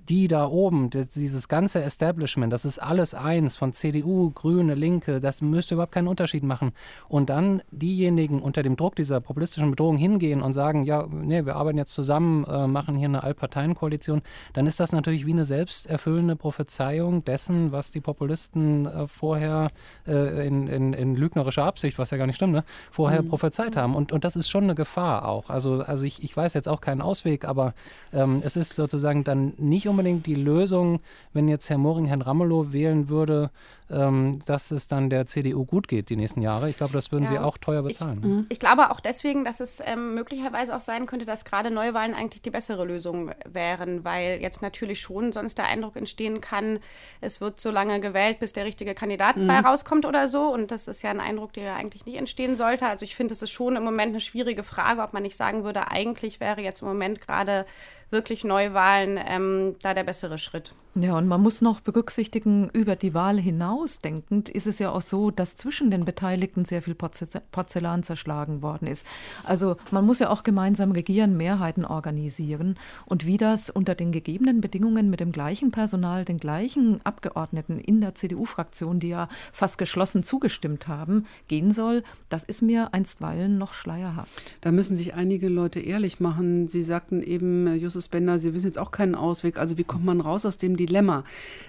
die da oben, dieses ganze Establishment, das ist alles eins von CDU, Grüne, Linke, das müsste überhaupt keinen Unterschied machen. Und dann diejenigen unter dem Druck dieser populistischen Bedrohung hingehen und sagen, ja, nee, wir arbeiten jetzt zusammen, äh, machen hier eine Allparteienkoalition, dann ist das natürlich wie eine selbsterfüllende Prophezeiung dessen, was die Populisten äh, vorher äh, in, in, in, lügnerischer Absicht, was ja gar nicht stimmt, ne, vorher mhm. prophezeit haben. Und, und das ist schon eine Gefahr auch. Also, also ich, ich weiß jetzt auch keinen Ausweg, aber ähm, es ist sozusagen dann nicht unbedingt die Lösung, wenn jetzt Herr Moring Herrn Ramelow wählen würde, ähm, dass es dann der CDU gut geht die nächsten Jahre. Ich glaube, das würden ja. Sie auch teuer bezahlen. Ich, ne? ich glaube auch deswegen, dass es ähm, möglicherweise auch sein könnte, dass gerade Neuwahlen eigentlich die bessere Lösung wären, weil jetzt natürlich schon sonst der Eindruck entstehen kann, es wird so lange gewählt, bis der richtige Kandidat mhm. bei rauskommt oder so. Und das ist ja ein Eindruck, der ja eigentlich nicht entstehen sollte. Also ich finde, es ist schon im Moment eine schwierige Frage, ob man nicht sagen würde, eigentlich wäre jetzt im Moment gerade wirklich Neuwahlen ähm, da der bessere Schritt. Ja, und man muss noch berücksichtigen, über die Wahl hinaus denkend ist es ja auch so, dass zwischen den Beteiligten sehr viel Porzellan zerschlagen worden ist. Also man muss ja auch gemeinsam regieren, Mehrheiten organisieren. Und wie das unter den gegebenen Bedingungen mit dem gleichen Personal, den gleichen Abgeordneten in der CDU-Fraktion, die ja fast geschlossen zugestimmt haben, gehen soll, das ist mir einstweilen noch schleierhaft. Da müssen sich einige Leute ehrlich machen. Sie sagten eben, Justus Bender, Sie wissen jetzt auch keinen Ausweg. Also wie kommt man raus aus dem Dilemma.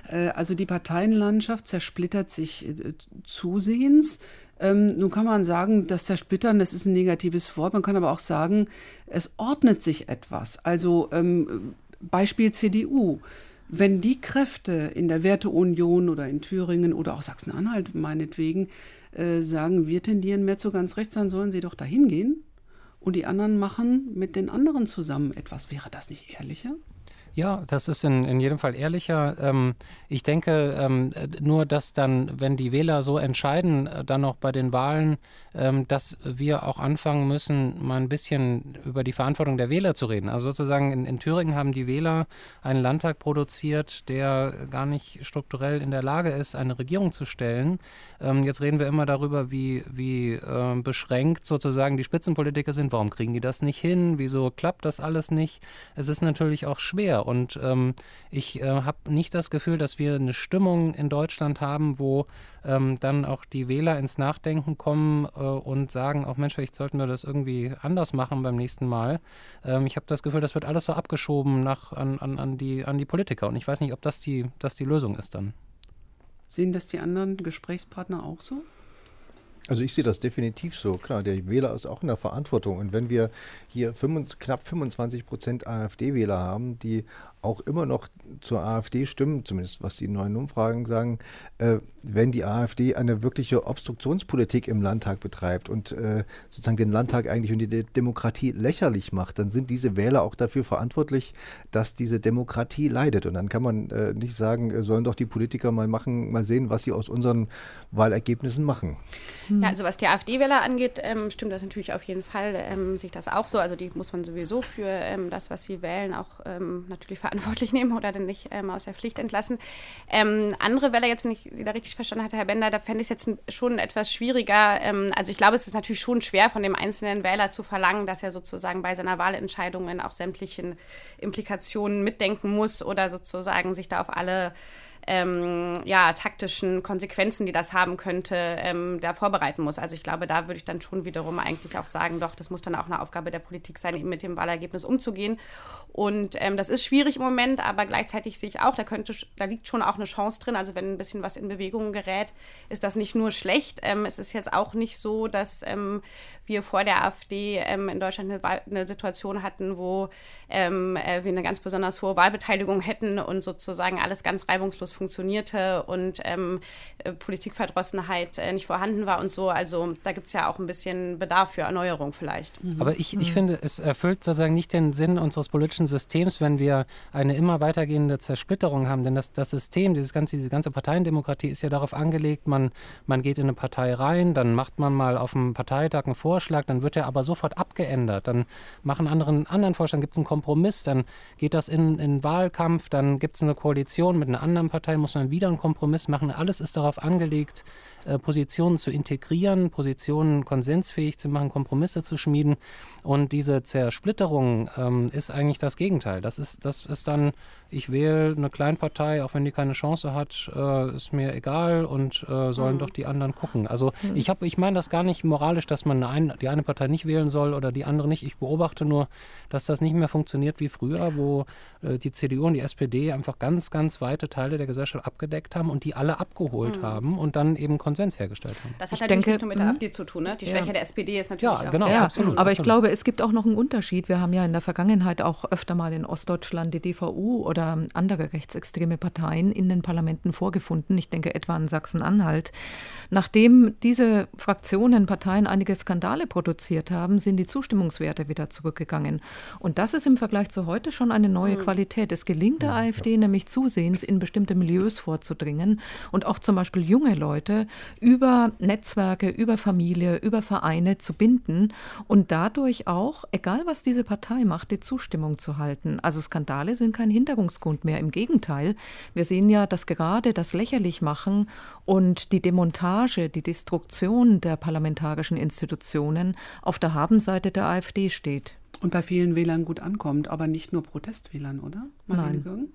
Äh, also die Parteienlandschaft zersplittert sich äh, zusehends. Ähm, nun kann man sagen, das Zersplittern, das ist ein negatives Wort. Man kann aber auch sagen, es ordnet sich etwas. Also ähm, Beispiel CDU. Wenn die Kräfte in der Werteunion oder in Thüringen oder auch Sachsen-Anhalt meinetwegen äh, sagen, wir tendieren mehr zu ganz rechts, dann sollen sie doch dahin gehen und die anderen machen mit den anderen zusammen etwas. Wäre das nicht ehrlicher? Ja, das ist in, in jedem Fall ehrlicher. Ähm, ich denke ähm, nur, dass dann, wenn die Wähler so entscheiden, äh, dann noch bei den Wahlen, ähm, dass wir auch anfangen müssen, mal ein bisschen über die Verantwortung der Wähler zu reden. Also sozusagen in, in Thüringen haben die Wähler einen Landtag produziert, der gar nicht strukturell in der Lage ist, eine Regierung zu stellen. Ähm, jetzt reden wir immer darüber, wie, wie äh, beschränkt sozusagen die Spitzenpolitiker sind. Warum kriegen die das nicht hin? Wieso klappt das alles nicht? Es ist natürlich auch schwer. Und ähm, ich äh, habe nicht das Gefühl, dass wir eine Stimmung in Deutschland haben, wo ähm, dann auch die Wähler ins Nachdenken kommen äh, und sagen, auch Mensch, vielleicht sollten wir das irgendwie anders machen beim nächsten Mal. Ähm, ich habe das Gefühl, das wird alles so abgeschoben nach, an, an, an, die, an die Politiker. Und ich weiß nicht, ob das die, das die Lösung ist dann. Sehen das die anderen Gesprächspartner auch so? Also ich sehe das definitiv so. Klar, der Wähler ist auch in der Verantwortung. Und wenn wir hier 25, knapp 25 Prozent AfD-Wähler haben, die auch immer noch zur AfD stimmen, zumindest was die neuen Umfragen sagen, äh, wenn die AfD eine wirkliche Obstruktionspolitik im Landtag betreibt und äh, sozusagen den Landtag eigentlich und die Demokratie lächerlich macht, dann sind diese Wähler auch dafür verantwortlich, dass diese Demokratie leidet. Und dann kann man äh, nicht sagen, äh, sollen doch die Politiker mal machen, mal sehen, was sie aus unseren Wahlergebnissen machen. Ja, also was die AfD-Wähler angeht, ähm, stimmt das natürlich auf jeden Fall, ähm, sich das auch so. Also die muss man sowieso für ähm, das, was sie wählen, auch ähm, natürlich verantwortlich verantwortlich nehmen oder dann nicht ähm, aus der Pflicht entlassen. Ähm, andere Wähler, jetzt wenn ich Sie da richtig verstanden hatte, Herr Bender, da fände ich es jetzt schon etwas schwieriger. Ähm, also ich glaube, es ist natürlich schon schwer von dem einzelnen Wähler zu verlangen, dass er sozusagen bei seiner Wahlentscheidungen auch sämtlichen Implikationen mitdenken muss oder sozusagen sich da auf alle ähm, ja, taktischen Konsequenzen, die das haben könnte, ähm, da vorbereiten muss. Also ich glaube, da würde ich dann schon wiederum eigentlich auch sagen, doch, das muss dann auch eine Aufgabe der Politik sein, eben mit dem Wahlergebnis umzugehen. Und ähm, das ist schwierig im Moment, aber gleichzeitig sehe ich auch, da könnte, da liegt schon auch eine Chance drin. Also wenn ein bisschen was in Bewegung gerät, ist das nicht nur schlecht. Ähm, es ist jetzt auch nicht so, dass ähm, wir vor der AfD ähm, in Deutschland eine, eine, Situation hatten, wo ähm, äh, wir eine ganz besonders hohe Wahlbeteiligung hätten und sozusagen alles ganz reibungslos funktionierte und ähm, äh, Politikverdrossenheit äh, nicht vorhanden war und so. Also da gibt es ja auch ein bisschen Bedarf für Erneuerung vielleicht. Mhm. Aber ich, ich mhm. finde, es erfüllt sozusagen nicht den Sinn unseres politischen politischen Systems, wenn wir eine immer weitergehende Zersplitterung haben. Denn das, das System, dieses ganze, diese ganze Parteiendemokratie ist ja darauf angelegt, man, man geht in eine Partei rein, dann macht man mal auf dem Parteitag einen Vorschlag, dann wird er aber sofort abgeändert. Dann machen andere einen anderen Vorschlag, gibt es einen Kompromiss, dann geht das in, in Wahlkampf, dann gibt es eine Koalition mit einer anderen Partei, muss man wieder einen Kompromiss machen. Alles ist darauf angelegt, äh, Positionen zu integrieren, Positionen konsensfähig zu machen, Kompromisse zu schmieden. Und diese Zersplitterung ähm, ist eigentlich das Gegenteil. Das ist, das ist dann, ich wähle eine Kleinpartei, auch wenn die keine Chance hat, äh, ist mir egal und äh, sollen mhm. doch die anderen gucken. Also mhm. ich ich meine das gar nicht moralisch, dass man eine, die eine Partei nicht wählen soll oder die andere nicht. Ich beobachte nur, dass das nicht mehr funktioniert wie früher, wo äh, die CDU und die SPD einfach ganz, ganz weite Teile der Gesellschaft abgedeckt haben und die alle abgeholt mhm. haben und dann eben Konsens hergestellt haben. Das hat ich natürlich denke, nicht nur mit der mhm. AfD zu tun. Ne? Die Schwäche ja. der SPD ist natürlich ja, genau, ja, absolut. Aber ich glaube, es gibt auch noch einen Unterschied. Wir haben ja in der Vergangenheit auch öfter mal in Ostdeutschland die DVU oder andere rechtsextreme Parteien in den Parlamenten vorgefunden. Ich denke etwa an Sachsen-Anhalt. Nachdem diese Fraktionen, Parteien einige Skandale produziert haben, sind die Zustimmungswerte wieder zurückgegangen. Und das ist im Vergleich zu heute schon eine neue mhm. Qualität. Es gelingt der AfD nämlich zusehends in bestimmte Milieus vorzudringen und auch zum Beispiel junge Leute über Netzwerke, über Familie, über Vereine zu binden und dadurch auch, egal was diese Partei macht, die Zustimmung zu halten. Also Skandale sind kein Hinderungsgrund mehr. Im Gegenteil, wir sehen ja, dass gerade das Lächerlichmachen und die Demontage, die Destruktion der parlamentarischen Institutionen auf der Habenseite der AfD steht. Und bei vielen Wählern gut ankommt, aber nicht nur Protestwählern, oder? Marlene Nein. Bürgen?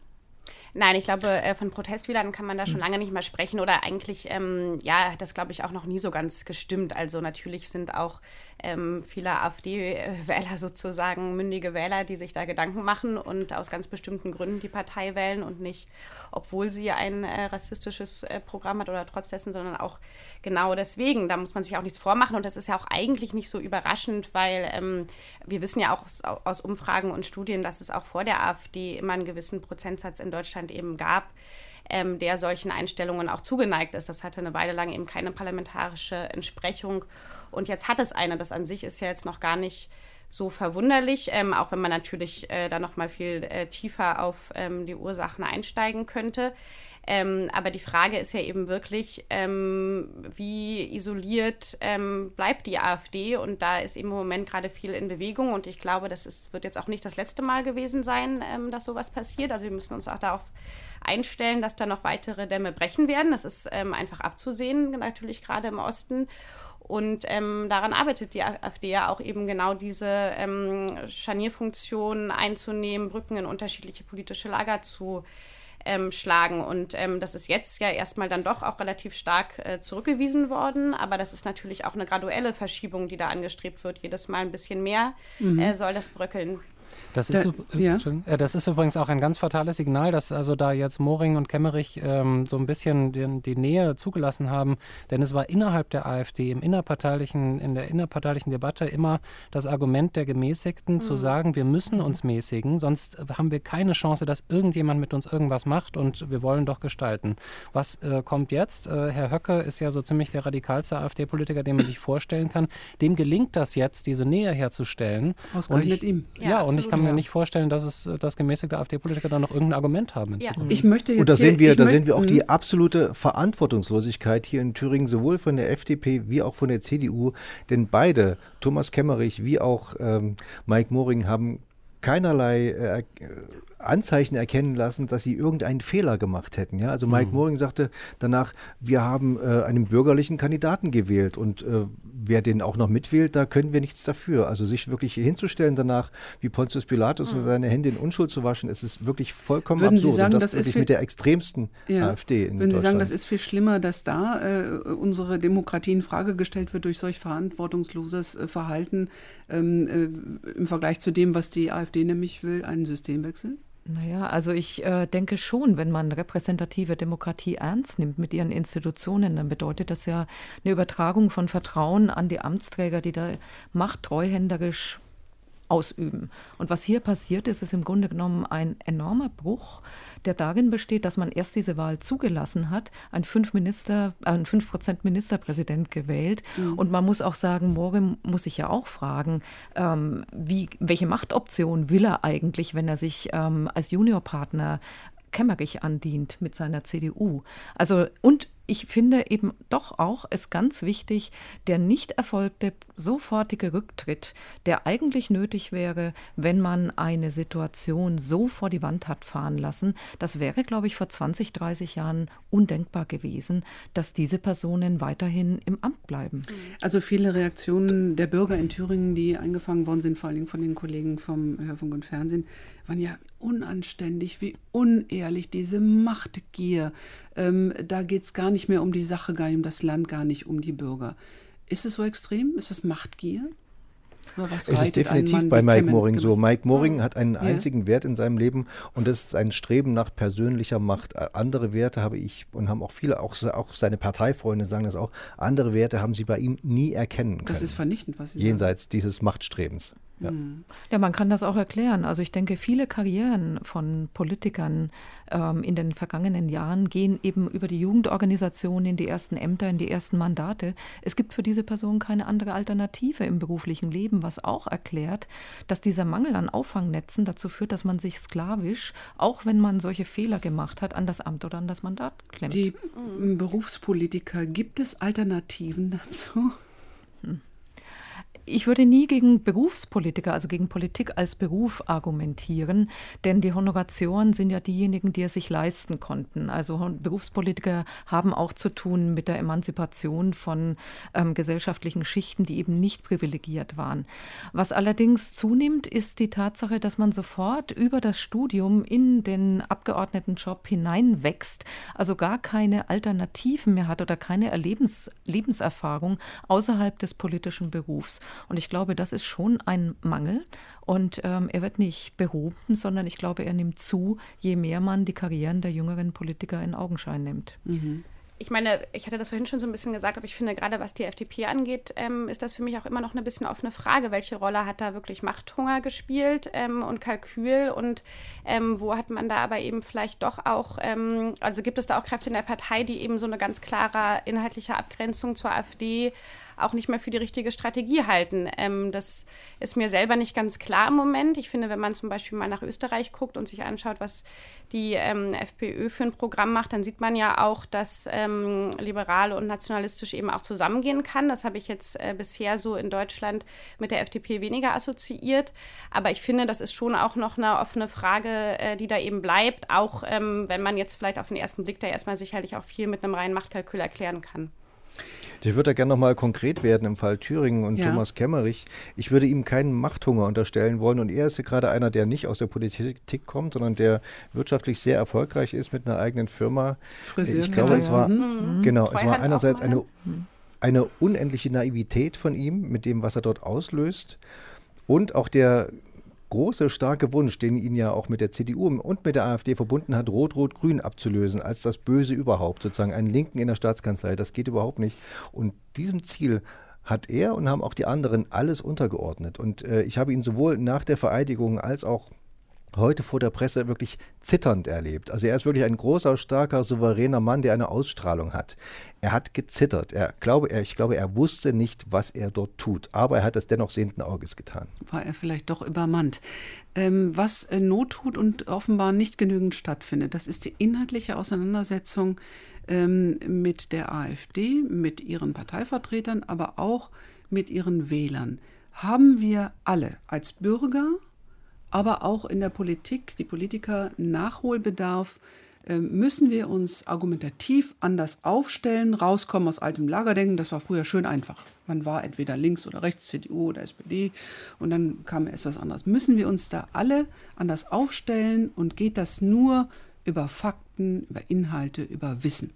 Nein, ich glaube, äh, von Protestwählern kann man da schon hm. lange nicht mehr sprechen. Oder eigentlich, ähm, ja, hat das, glaube ich, auch noch nie so ganz gestimmt. Also natürlich sind auch ähm, viele AfD-Wähler sozusagen mündige Wähler, die sich da Gedanken machen und aus ganz bestimmten Gründen die Partei wählen und nicht, obwohl sie ein äh, rassistisches äh, Programm hat oder trotz dessen, sondern auch genau deswegen. Da muss man sich auch nichts vormachen und das ist ja auch eigentlich nicht so überraschend, weil ähm, wir wissen ja auch aus, aus Umfragen und Studien, dass es auch vor der AfD immer einen gewissen Prozentsatz in Deutschland eben gab, ähm, der solchen Einstellungen auch zugeneigt ist. Das hatte eine Weile lang eben keine parlamentarische Entsprechung und jetzt hat es eine. Das an sich ist ja jetzt noch gar nicht so verwunderlich, ähm, auch wenn man natürlich äh, da noch mal viel äh, tiefer auf ähm, die Ursachen einsteigen könnte. Ähm, aber die Frage ist ja eben wirklich, ähm, wie isoliert ähm, bleibt die AfD? Und da ist im Moment gerade viel in Bewegung. Und ich glaube, das ist, wird jetzt auch nicht das letzte Mal gewesen sein, ähm, dass sowas passiert. Also wir müssen uns auch darauf einstellen, dass da noch weitere Dämme brechen werden. Das ist ähm, einfach abzusehen, natürlich gerade im Osten. Und ähm, daran arbeitet die AfD ja auch eben genau diese ähm, Scharnierfunktion einzunehmen, Brücken in unterschiedliche politische Lager zu ähm, schlagen. Und ähm, das ist jetzt ja erstmal dann doch auch relativ stark äh, zurückgewiesen worden. Aber das ist natürlich auch eine graduelle Verschiebung, die da angestrebt wird. Jedes Mal ein bisschen mehr mhm. äh, soll das bröckeln. Das ist, da, ja. das ist übrigens auch ein ganz fatales Signal, dass also da jetzt Moring und Kemmerich ähm, so ein bisschen den, die Nähe zugelassen haben, denn es war innerhalb der AfD im innerparteilichen, in der innerparteilichen Debatte immer das Argument der Gemäßigten mhm. zu sagen, wir müssen uns mäßigen, sonst haben wir keine Chance, dass irgendjemand mit uns irgendwas macht und wir wollen doch gestalten. Was äh, kommt jetzt? Äh, Herr Höcke ist ja so ziemlich der radikalste AfD-Politiker, den man sich vorstellen kann. Dem gelingt das jetzt, diese Nähe herzustellen. Ausgerechnet ihm. Ja, ja und ich kann mir nicht vorstellen, dass es dass gemäßigte AfD-Politiker da noch irgendein Argument haben. Ja. Ich möchte jetzt Und da sehen wir, da sehen wir auch die absolute Verantwortungslosigkeit hier in Thüringen, sowohl von der FDP wie auch von der CDU. Denn beide, Thomas Kemmerich wie auch ähm, Mike Moring, haben keinerlei äh, Anzeichen erkennen lassen, dass sie irgendeinen Fehler gemacht hätten. Ja? Also Mike mhm. Moring sagte danach, wir haben äh, einen bürgerlichen Kandidaten gewählt und äh, wer den auch noch mitwählt, da können wir nichts dafür. Also sich wirklich hinzustellen danach, wie Pontius Pilatus mhm. seine Hände in Unschuld zu waschen, ist es wirklich vollkommen Würden absurd. Sie sagen, und das, das ist mit der extremsten ja. AfD in Würden Sie sagen, das ist viel schlimmer, dass da äh, unsere Demokratie in Frage gestellt wird durch solch verantwortungsloses äh, Verhalten ähm, äh, im Vergleich zu dem, was die AfD nämlich will, einen Systemwechsel? Naja, also ich äh, denke schon, wenn man repräsentative Demokratie ernst nimmt mit ihren Institutionen, dann bedeutet das ja eine Übertragung von Vertrauen an die Amtsträger, die da Macht treuhänderisch ausüben. Und was hier passiert ist, ist im Grunde genommen ein enormer Bruch der darin besteht, dass man erst diese Wahl zugelassen hat, ein 5 Minister, ein 5 Ministerpräsident gewählt. Mhm. Und man muss auch sagen, morgen muss ich ja auch fragen, ähm, wie, welche Machtoption will er eigentlich, wenn er sich ähm, als Juniorpartner Kemmerich andient mit seiner CDU. Also und ich finde eben doch auch es ganz wichtig, der nicht erfolgte sofortige Rücktritt, der eigentlich nötig wäre, wenn man eine Situation so vor die Wand hat fahren lassen. Das wäre, glaube ich, vor 20, 30 Jahren undenkbar gewesen, dass diese Personen weiterhin im Amt bleiben. Also viele Reaktionen der Bürger in Thüringen, die eingefangen worden sind, vor allen Dingen von den Kollegen vom Hörfunk und Fernsehen, waren ja unanständig, wie unehrlich diese Machtgier. Ähm, da geht es gar nicht mehr um die Sache, gar nicht um das Land, gar nicht um die Bürger. Ist es so extrem? Ist es Machtgier? es ist definitiv bei Mike Moring so. Mike Moring hat einen einzigen ja. Wert in seinem Leben und das ist ein Streben nach persönlicher Macht. Andere Werte habe ich und haben auch viele, auch, auch seine Parteifreunde sagen das auch, andere Werte haben sie bei ihm nie erkennen können. Das ist vernichtend, was Sie Jenseits sagen. dieses Machtstrebens. Ja. Hm. ja, man kann das auch erklären. Also ich denke, viele Karrieren von Politikern ähm, in den vergangenen Jahren gehen eben über die Jugendorganisation in die ersten Ämter, in die ersten Mandate. Es gibt für diese Person keine andere Alternative im beruflichen Leben, was auch erklärt, dass dieser Mangel an Auffangnetzen dazu führt, dass man sich sklavisch, auch wenn man solche Fehler gemacht hat, an das Amt oder an das Mandat klemmt. Die Berufspolitiker, gibt es Alternativen dazu? Hm ich würde nie gegen Berufspolitiker, also gegen Politik als Beruf argumentieren, denn die Honoratioren sind ja diejenigen, die es sich leisten konnten. Also Berufspolitiker haben auch zu tun mit der Emanzipation von ähm, gesellschaftlichen Schichten, die eben nicht privilegiert waren. Was allerdings zunimmt, ist die Tatsache, dass man sofort über das Studium in den Abgeordnetenjob hineinwächst, also gar keine Alternativen mehr hat oder keine Erlebens Lebenserfahrung außerhalb des politischen Berufs. Und ich glaube, das ist schon ein Mangel. Und ähm, er wird nicht behoben, sondern ich glaube, er nimmt zu, je mehr man die Karrieren der jüngeren Politiker in Augenschein nimmt. Mhm ich meine, ich hatte das vorhin schon so ein bisschen gesagt, aber ich finde, gerade was die FDP angeht, ähm, ist das für mich auch immer noch eine bisschen offene Frage. Welche Rolle hat da wirklich Machthunger gespielt ähm, und Kalkül und ähm, wo hat man da aber eben vielleicht doch auch, ähm, also gibt es da auch Kräfte in der Partei, die eben so eine ganz klare inhaltliche Abgrenzung zur AfD auch nicht mehr für die richtige Strategie halten. Ähm, das ist mir selber nicht ganz klar im Moment. Ich finde, wenn man zum Beispiel mal nach Österreich guckt und sich anschaut, was die ähm, FPÖ für ein Programm macht, dann sieht man ja auch, dass ähm, liberale und nationalistisch eben auch zusammengehen kann. Das habe ich jetzt äh, bisher so in Deutschland mit der FDP weniger assoziiert. Aber ich finde, das ist schon auch noch eine offene Frage, äh, die da eben bleibt, auch ähm, wenn man jetzt vielleicht auf den ersten Blick da erstmal sicherlich auch viel mit einem reinen Machtkalkül erklären kann. Ich würde da gerne nochmal konkret werden im Fall Thüringen und ja. Thomas Kemmerich. Ich würde ihm keinen Machthunger unterstellen wollen und er ist ja gerade einer, der nicht aus der Politik kommt, sondern der wirtschaftlich sehr erfolgreich ist mit einer eigenen Firma. Friseur ich glaube, es war, mhm. genau, es war einerseits eine, eine unendliche Naivität von ihm mit dem, was er dort auslöst und auch der große, starke Wunsch, den ihn ja auch mit der CDU und mit der AfD verbunden hat, Rot-Rot-Grün abzulösen, als das Böse überhaupt, sozusagen einen Linken in der Staatskanzlei. Das geht überhaupt nicht. Und diesem Ziel hat er und haben auch die anderen alles untergeordnet. Und äh, ich habe ihn sowohl nach der Vereidigung als auch heute vor der Presse wirklich zitternd erlebt. Also er ist wirklich ein großer, starker, souveräner Mann, der eine Ausstrahlung hat. Er hat gezittert. Er glaube, er, ich glaube, er wusste nicht, was er dort tut, aber er hat es dennoch sehenden Auges getan. War er vielleicht doch übermannt. Ähm, was äh, Not tut und offenbar nicht genügend stattfindet, das ist die inhaltliche Auseinandersetzung ähm, mit der AfD, mit ihren Parteivertretern, aber auch mit ihren Wählern. Haben wir alle als Bürger aber auch in der Politik, die Politiker Nachholbedarf, ähm, müssen wir uns argumentativ anders aufstellen, rauskommen aus altem Lagerdenken. Das war früher schön einfach. Man war entweder links oder rechts, CDU oder SPD und dann kam erst was anderes. Müssen wir uns da alle anders aufstellen und geht das nur über Fakten, über Inhalte, über Wissen?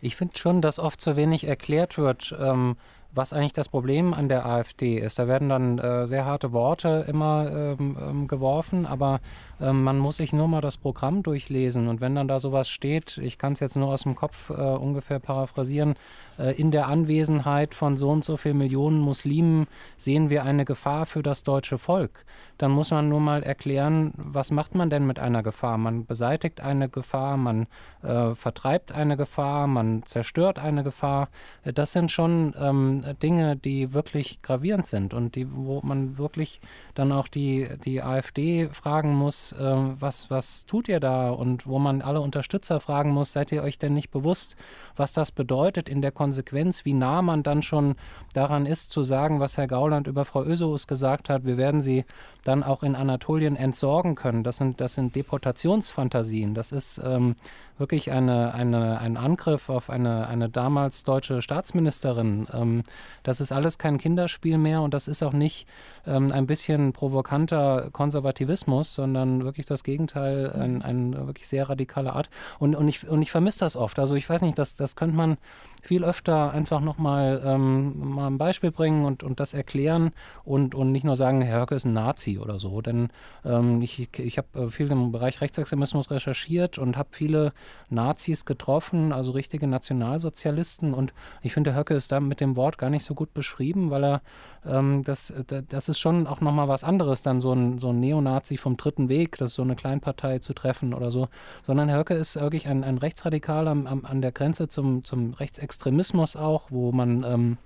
Ich finde schon, dass oft zu wenig erklärt wird, ähm, was eigentlich das Problem an der AfD ist. Da werden dann äh, sehr harte Worte immer ähm, ähm, geworfen, aber ähm, man muss sich nur mal das Programm durchlesen. Und wenn dann da sowas steht, ich kann es jetzt nur aus dem Kopf äh, ungefähr paraphrasieren, äh, in der Anwesenheit von so und so viel Millionen Muslimen sehen wir eine Gefahr für das deutsche Volk. Dann muss man nur mal erklären, was macht man denn mit einer Gefahr? Man beseitigt eine Gefahr, man äh, vertreibt eine Gefahr, man zerstört eine Gefahr. Das sind schon ähm, Dinge, die wirklich gravierend sind und die, wo man wirklich dann auch die, die AfD fragen muss, äh, was, was tut ihr da? Und wo man alle Unterstützer fragen muss, seid ihr euch denn nicht bewusst, was das bedeutet in der Konsequenz, wie nah man dann schon daran ist, zu sagen, was Herr Gauland über Frau Öseus gesagt hat, wir werden sie dann auch in Anatolien entsorgen können. Das sind, das sind Deportationsfantasien. Das ist ähm, wirklich eine, eine, ein Angriff auf eine, eine damals deutsche Staatsministerin. Ähm, das ist alles kein Kinderspiel mehr und das ist auch nicht ähm, ein bisschen provokanter Konservativismus, sondern wirklich das Gegenteil, ein, ein wirklich sehr radikale Art. Und, und ich, und ich vermisse das oft. Also ich weiß nicht, das, das könnte man viel öfter einfach nochmal ähm, mal ein Beispiel bringen und, und das erklären und, und nicht nur sagen, Herr Höcke ist ein Nazi oder so. Denn ähm, ich, ich habe äh, viel im Bereich Rechtsextremismus recherchiert und habe viele Nazis getroffen, also richtige Nationalsozialisten. Und ich finde, Höcke ist da mit dem Wort gar nicht so gut beschrieben, weil er ähm, das, das ist schon auch nochmal was anderes, dann so ein, so ein Neonazi vom dritten Weg, das ist so eine Kleinpartei zu treffen oder so. Sondern Höcke ist wirklich ein, ein Rechtsradikal am, am, an der Grenze zum, zum Rechtsextremismus Extremismus auch, wo man ähm,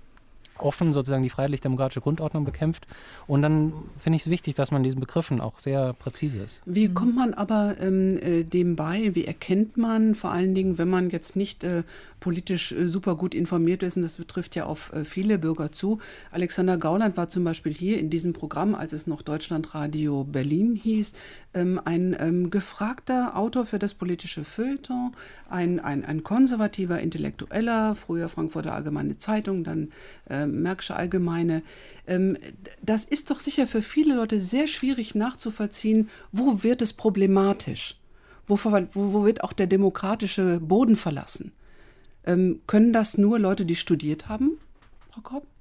offen sozusagen die freiheitlich-demokratische Grundordnung bekämpft. Und dann finde ich es wichtig, dass man diesen Begriffen auch sehr präzise ist. Wie kommt man aber ähm, äh, dem bei? Wie erkennt man vor allen Dingen, wenn man jetzt nicht äh, politisch äh, super gut informiert ist, und das betrifft ja auf äh, viele Bürger zu. Alexander Gauland war zum Beispiel hier in diesem Programm, als es noch Deutschlandradio Berlin hieß, ähm, ein ähm, gefragter Autor für das politische Feuilleton, ein, ein, ein konservativer Intellektueller, früher Frankfurter Allgemeine Zeitung, dann äh, Märkische Allgemeine. Ähm, das ist doch sicher für viele Leute sehr schwierig nachzuvollziehen, wo wird es problematisch? Wo, wo, wo wird auch der demokratische Boden verlassen? Ähm, können das nur Leute, die studiert haben, Frau Kopp?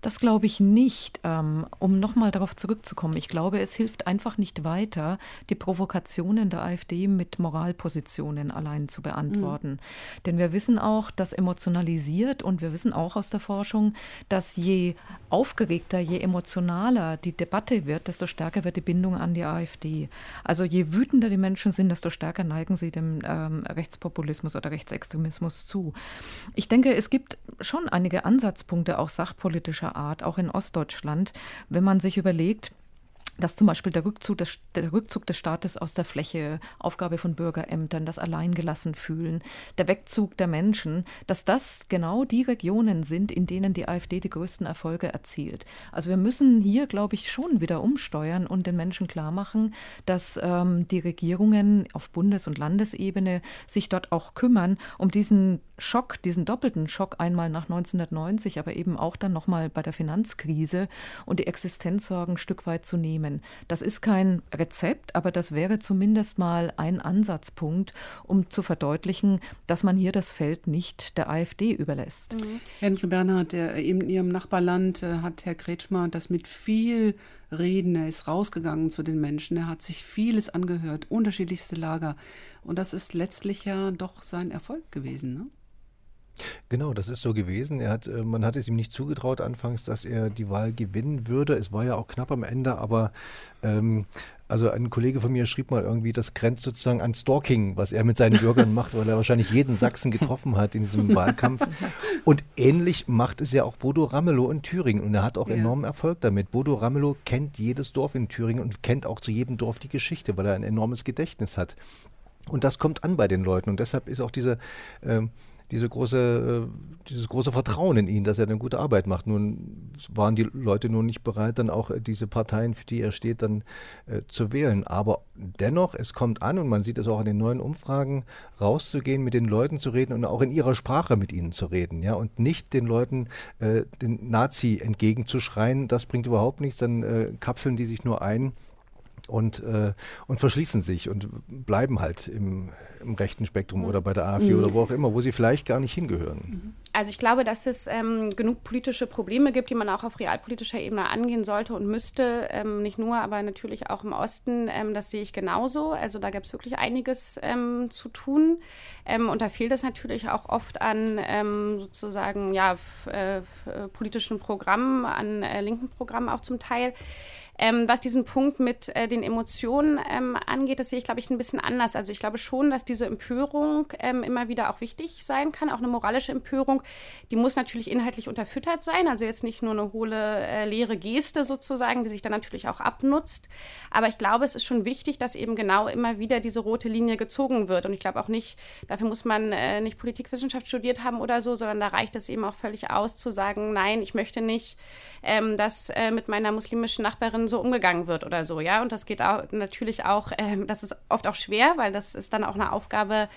Das glaube ich nicht. Ähm, um nochmal darauf zurückzukommen, ich glaube, es hilft einfach nicht weiter, die Provokationen der AfD mit Moralpositionen allein zu beantworten. Mhm. Denn wir wissen auch, dass emotionalisiert und wir wissen auch aus der Forschung, dass je aufgeregter, je emotionaler die Debatte wird, desto stärker wird die Bindung an die AfD. Also je wütender die Menschen sind, desto stärker neigen sie dem ähm, Rechtspopulismus oder Rechtsextremismus zu. Ich denke, es gibt schon einige Ansatzpunkte, auch sachpolitischer Art, auch in Ostdeutschland, wenn man sich überlegt, dass zum Beispiel der Rückzug, des, der Rückzug des Staates aus der Fläche, Aufgabe von Bürgerämtern, das Alleingelassen fühlen, der Wegzug der Menschen, dass das genau die Regionen sind, in denen die AfD die größten Erfolge erzielt. Also wir müssen hier, glaube ich, schon wieder umsteuern und den Menschen klar machen, dass ähm, die Regierungen auf Bundes- und Landesebene sich dort auch kümmern, um diesen Schock, diesen doppelten Schock einmal nach 1990, aber eben auch dann nochmal bei der Finanzkrise und die Existenzsorgen ein Stück weit zu nehmen abstimmen. Das ist kein Rezept, aber das wäre zumindest mal ein Ansatzpunkt, um zu verdeutlichen, dass man hier das Feld nicht der AfD überlässt. Mhm. Henry Bernhard, der, in Ihrem Nachbarland äh, hat Herr Kretschmer das mit viel Reden, er ist rausgegangen zu den Menschen, er hat sich vieles angehört, unterschiedlichste Lager. Und das ist letztlich ja doch sein Erfolg gewesen. Ne? Genau, das ist so gewesen. Er hat, äh, man hat es ihm nicht zugetraut anfangs, dass er die Wahl gewinnen würde. Es war ja auch knapp am Ende, aber ähm, also ein Kollege von mir schrieb mal irgendwie, das grenzt sozusagen an Stalking, was er mit seinen Bürgern macht, weil er wahrscheinlich jeden Sachsen getroffen hat in diesem Wahlkampf. Und ähnlich macht es ja auch Bodo Ramelow in Thüringen und er hat auch ja. enormen Erfolg damit. Bodo Ramelow kennt jedes Dorf in Thüringen und kennt auch zu jedem Dorf die Geschichte, weil er ein enormes Gedächtnis hat. Und das kommt an bei den Leuten und deshalb ist auch diese äh, diese große, äh, dieses große Vertrauen in ihn, dass er eine gute Arbeit macht. Nun waren die Leute nur nicht bereit, dann auch diese Parteien, für die er steht, dann äh, zu wählen. Aber dennoch, es kommt an und man sieht es auch in den neuen Umfragen, rauszugehen, mit den Leuten zu reden und auch in ihrer Sprache mit ihnen zu reden, ja, und nicht den Leuten äh, den Nazi entgegenzuschreien. Das bringt überhaupt nichts, dann äh, kapseln die sich nur ein und, äh, und verschließen sich und bleiben halt im, im rechten Spektrum oder bei der AfD mhm. oder wo auch immer, wo sie vielleicht gar nicht hingehören. Mhm. Also ich glaube, dass es ähm, genug politische Probleme gibt, die man auch auf realpolitischer Ebene angehen sollte und müsste. Ähm, nicht nur, aber natürlich auch im Osten. Ähm, das sehe ich genauso. Also da gibt es wirklich einiges ähm, zu tun. Ähm, und da fehlt es natürlich auch oft an ähm, sozusagen ja, äh, politischen Programmen, an äh, linken Programmen auch zum Teil. Ähm, was diesen Punkt mit äh, den Emotionen ähm, angeht, das sehe ich, glaube ich, ein bisschen anders. Also ich glaube schon, dass diese Empörung ähm, immer wieder auch wichtig sein kann, auch eine moralische Empörung. Die muss natürlich inhaltlich unterfüttert sein, also jetzt nicht nur eine hohle, äh, leere Geste sozusagen, die sich dann natürlich auch abnutzt. Aber ich glaube, es ist schon wichtig, dass eben genau immer wieder diese rote Linie gezogen wird. Und ich glaube auch nicht, dafür muss man äh, nicht Politikwissenschaft studiert haben oder so, sondern da reicht es eben auch völlig aus zu sagen, nein, ich möchte nicht, ähm, dass äh, mit meiner muslimischen Nachbarin so umgegangen wird oder so, ja. Und das geht auch natürlich auch, ähm, das ist oft auch schwer, weil das ist dann auch eine Aufgabe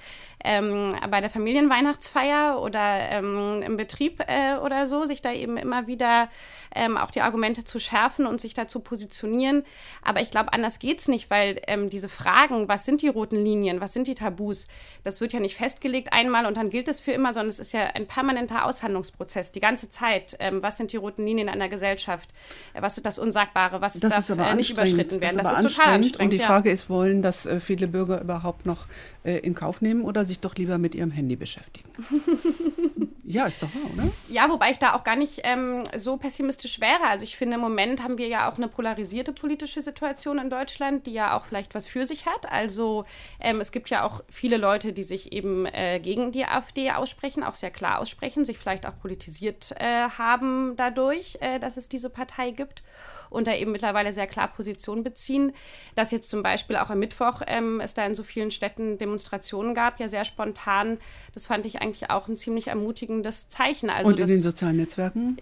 ähm, bei der Familienweihnachtsfeier oder ähm, im Betrieb äh, oder so, sich da eben immer wieder ähm, auch die Argumente zu schärfen und sich da zu positionieren. Aber ich glaube, anders geht es nicht, weil ähm, diese Fragen, was sind die roten Linien, was sind die Tabus, das wird ja nicht festgelegt einmal und dann gilt es für immer, sondern es ist ja ein permanenter Aushandlungsprozess, die ganze Zeit. Ähm, was sind die roten Linien einer Gesellschaft? Was ist das Unsagbare? Was das darf ist aber nicht überschritten werden? Das ist, das ist total anstrengend. Und die Frage ja. ist, wollen das äh, viele Bürger überhaupt noch äh, in Kauf nehmen oder sich doch lieber mit ihrem Handy beschäftigen? ja, ist doch wahr, oder? Ja, wobei ich da auch gar nicht ähm, so pessimistisch wäre. Also ich finde, im Moment haben wir ja auch eine polarisierte politische Situation in Deutschland, die ja auch vielleicht was für sich hat. Also ähm, es gibt ja auch viele Leute, die sich eben äh, gegen die AfD aussprechen, auch sehr klar aussprechen, sich vielleicht auch politisiert äh, haben dadurch, äh, dass es diese Partei gibt und da eben mittlerweile sehr klar Position beziehen. Dass jetzt zum Beispiel auch am Mittwoch ähm, es da in so vielen Städten Demonstrationen gab, ja sehr spontan, das fand ich eigentlich auch ein ziemlich ermutigendes Zeichen. Also und in den sozialen Netzwerken?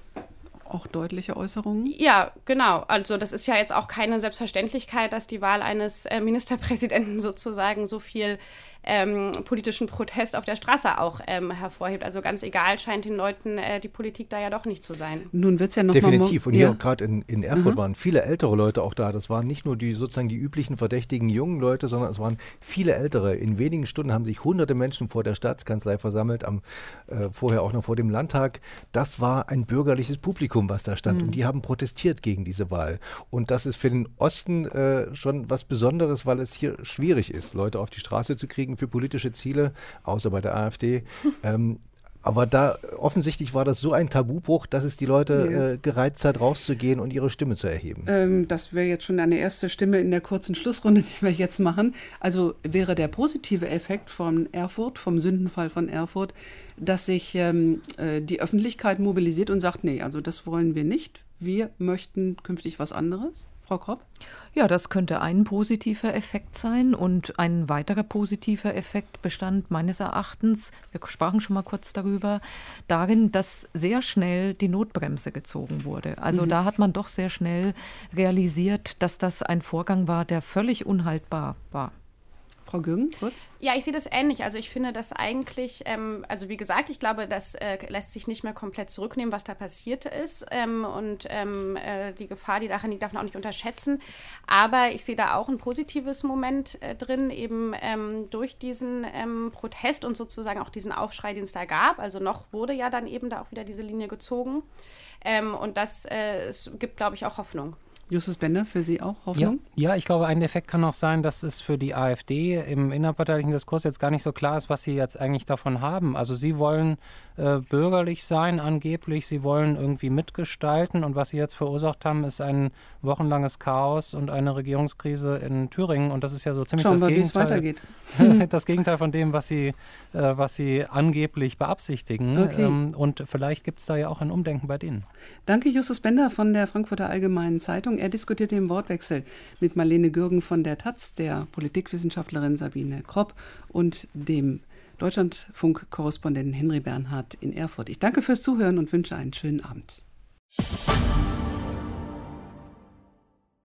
auch deutliche Äußerungen? Ja, genau. Also das ist ja jetzt auch keine Selbstverständlichkeit, dass die Wahl eines äh, Ministerpräsidenten sozusagen so viel ähm, politischen Protest auf der Straße auch ähm, hervorhebt. Also ganz egal scheint den Leuten äh, die Politik da ja doch nicht zu sein. Nun wird es ja noch Definitiv. Mal und hier ja. gerade in, in Erfurt mhm. waren viele ältere Leute auch da. Das waren nicht nur die sozusagen die üblichen verdächtigen jungen Leute, sondern es waren viele ältere. In wenigen Stunden haben sich hunderte Menschen vor der Staatskanzlei versammelt, am, äh, vorher auch noch vor dem Landtag. Das war ein bürgerliches Publikum, was da stand. Mhm. Und die haben protestiert gegen diese Wahl. Und das ist für den Osten äh, schon was Besonderes, weil es hier schwierig ist, Leute auf die Straße zu kriegen für politische Ziele, außer bei der AfD. ähm, aber da offensichtlich war das so ein Tabubruch, dass es die Leute ja. äh, gereizt hat, rauszugehen und ihre Stimme zu erheben. Ähm, das wäre jetzt schon eine erste Stimme in der kurzen Schlussrunde, die wir jetzt machen. Also wäre der positive Effekt von Erfurt, vom Sündenfall von Erfurt, dass sich ähm, äh, die Öffentlichkeit mobilisiert und sagt, nee, also das wollen wir nicht. Wir möchten künftig was anderes. Frau Kropp? Ja, das könnte ein positiver Effekt sein. Und ein weiterer positiver Effekt bestand meines Erachtens, wir sprachen schon mal kurz darüber, darin, dass sehr schnell die Notbremse gezogen wurde. Also mhm. da hat man doch sehr schnell realisiert, dass das ein Vorgang war, der völlig unhaltbar war. Frau Gürgen, kurz? Ja, ich sehe das ähnlich. Also ich finde das eigentlich, ähm, also wie gesagt, ich glaube, das äh, lässt sich nicht mehr komplett zurücknehmen, was da passiert ist. Ähm, und ähm, äh, die Gefahr, die darin liegt, darf man auch nicht unterschätzen. Aber ich sehe da auch ein positives Moment äh, drin, eben ähm, durch diesen ähm, Protest und sozusagen auch diesen Aufschrei, den es da gab. Also noch wurde ja dann eben da auch wieder diese Linie gezogen. Ähm, und das äh, gibt, glaube ich, auch Hoffnung. Justus Bender, für Sie auch Hoffnung? Ja, ja, ich glaube, ein Effekt kann auch sein, dass es für die AfD im innerparteilichen Diskurs jetzt gar nicht so klar ist, was sie jetzt eigentlich davon haben. Also sie wollen äh, bürgerlich sein angeblich, sie wollen irgendwie mitgestalten und was sie jetzt verursacht haben, ist ein wochenlanges Chaos und eine Regierungskrise in Thüringen und das ist ja so ziemlich Schauen das wir, Gegenteil. weitergeht. das Gegenteil von dem, was sie, äh, was sie angeblich beabsichtigen. Okay. Ähm, und vielleicht gibt es da ja auch ein Umdenken bei denen. Danke, Justus Bender von der Frankfurter Allgemeinen Zeitung. Er diskutierte im Wortwechsel mit Marlene Gürgen von der Taz, der Politikwissenschaftlerin Sabine Kropp und dem Deutschlandfunk-Korrespondenten Henry Bernhard in Erfurt. Ich danke fürs Zuhören und wünsche einen schönen Abend.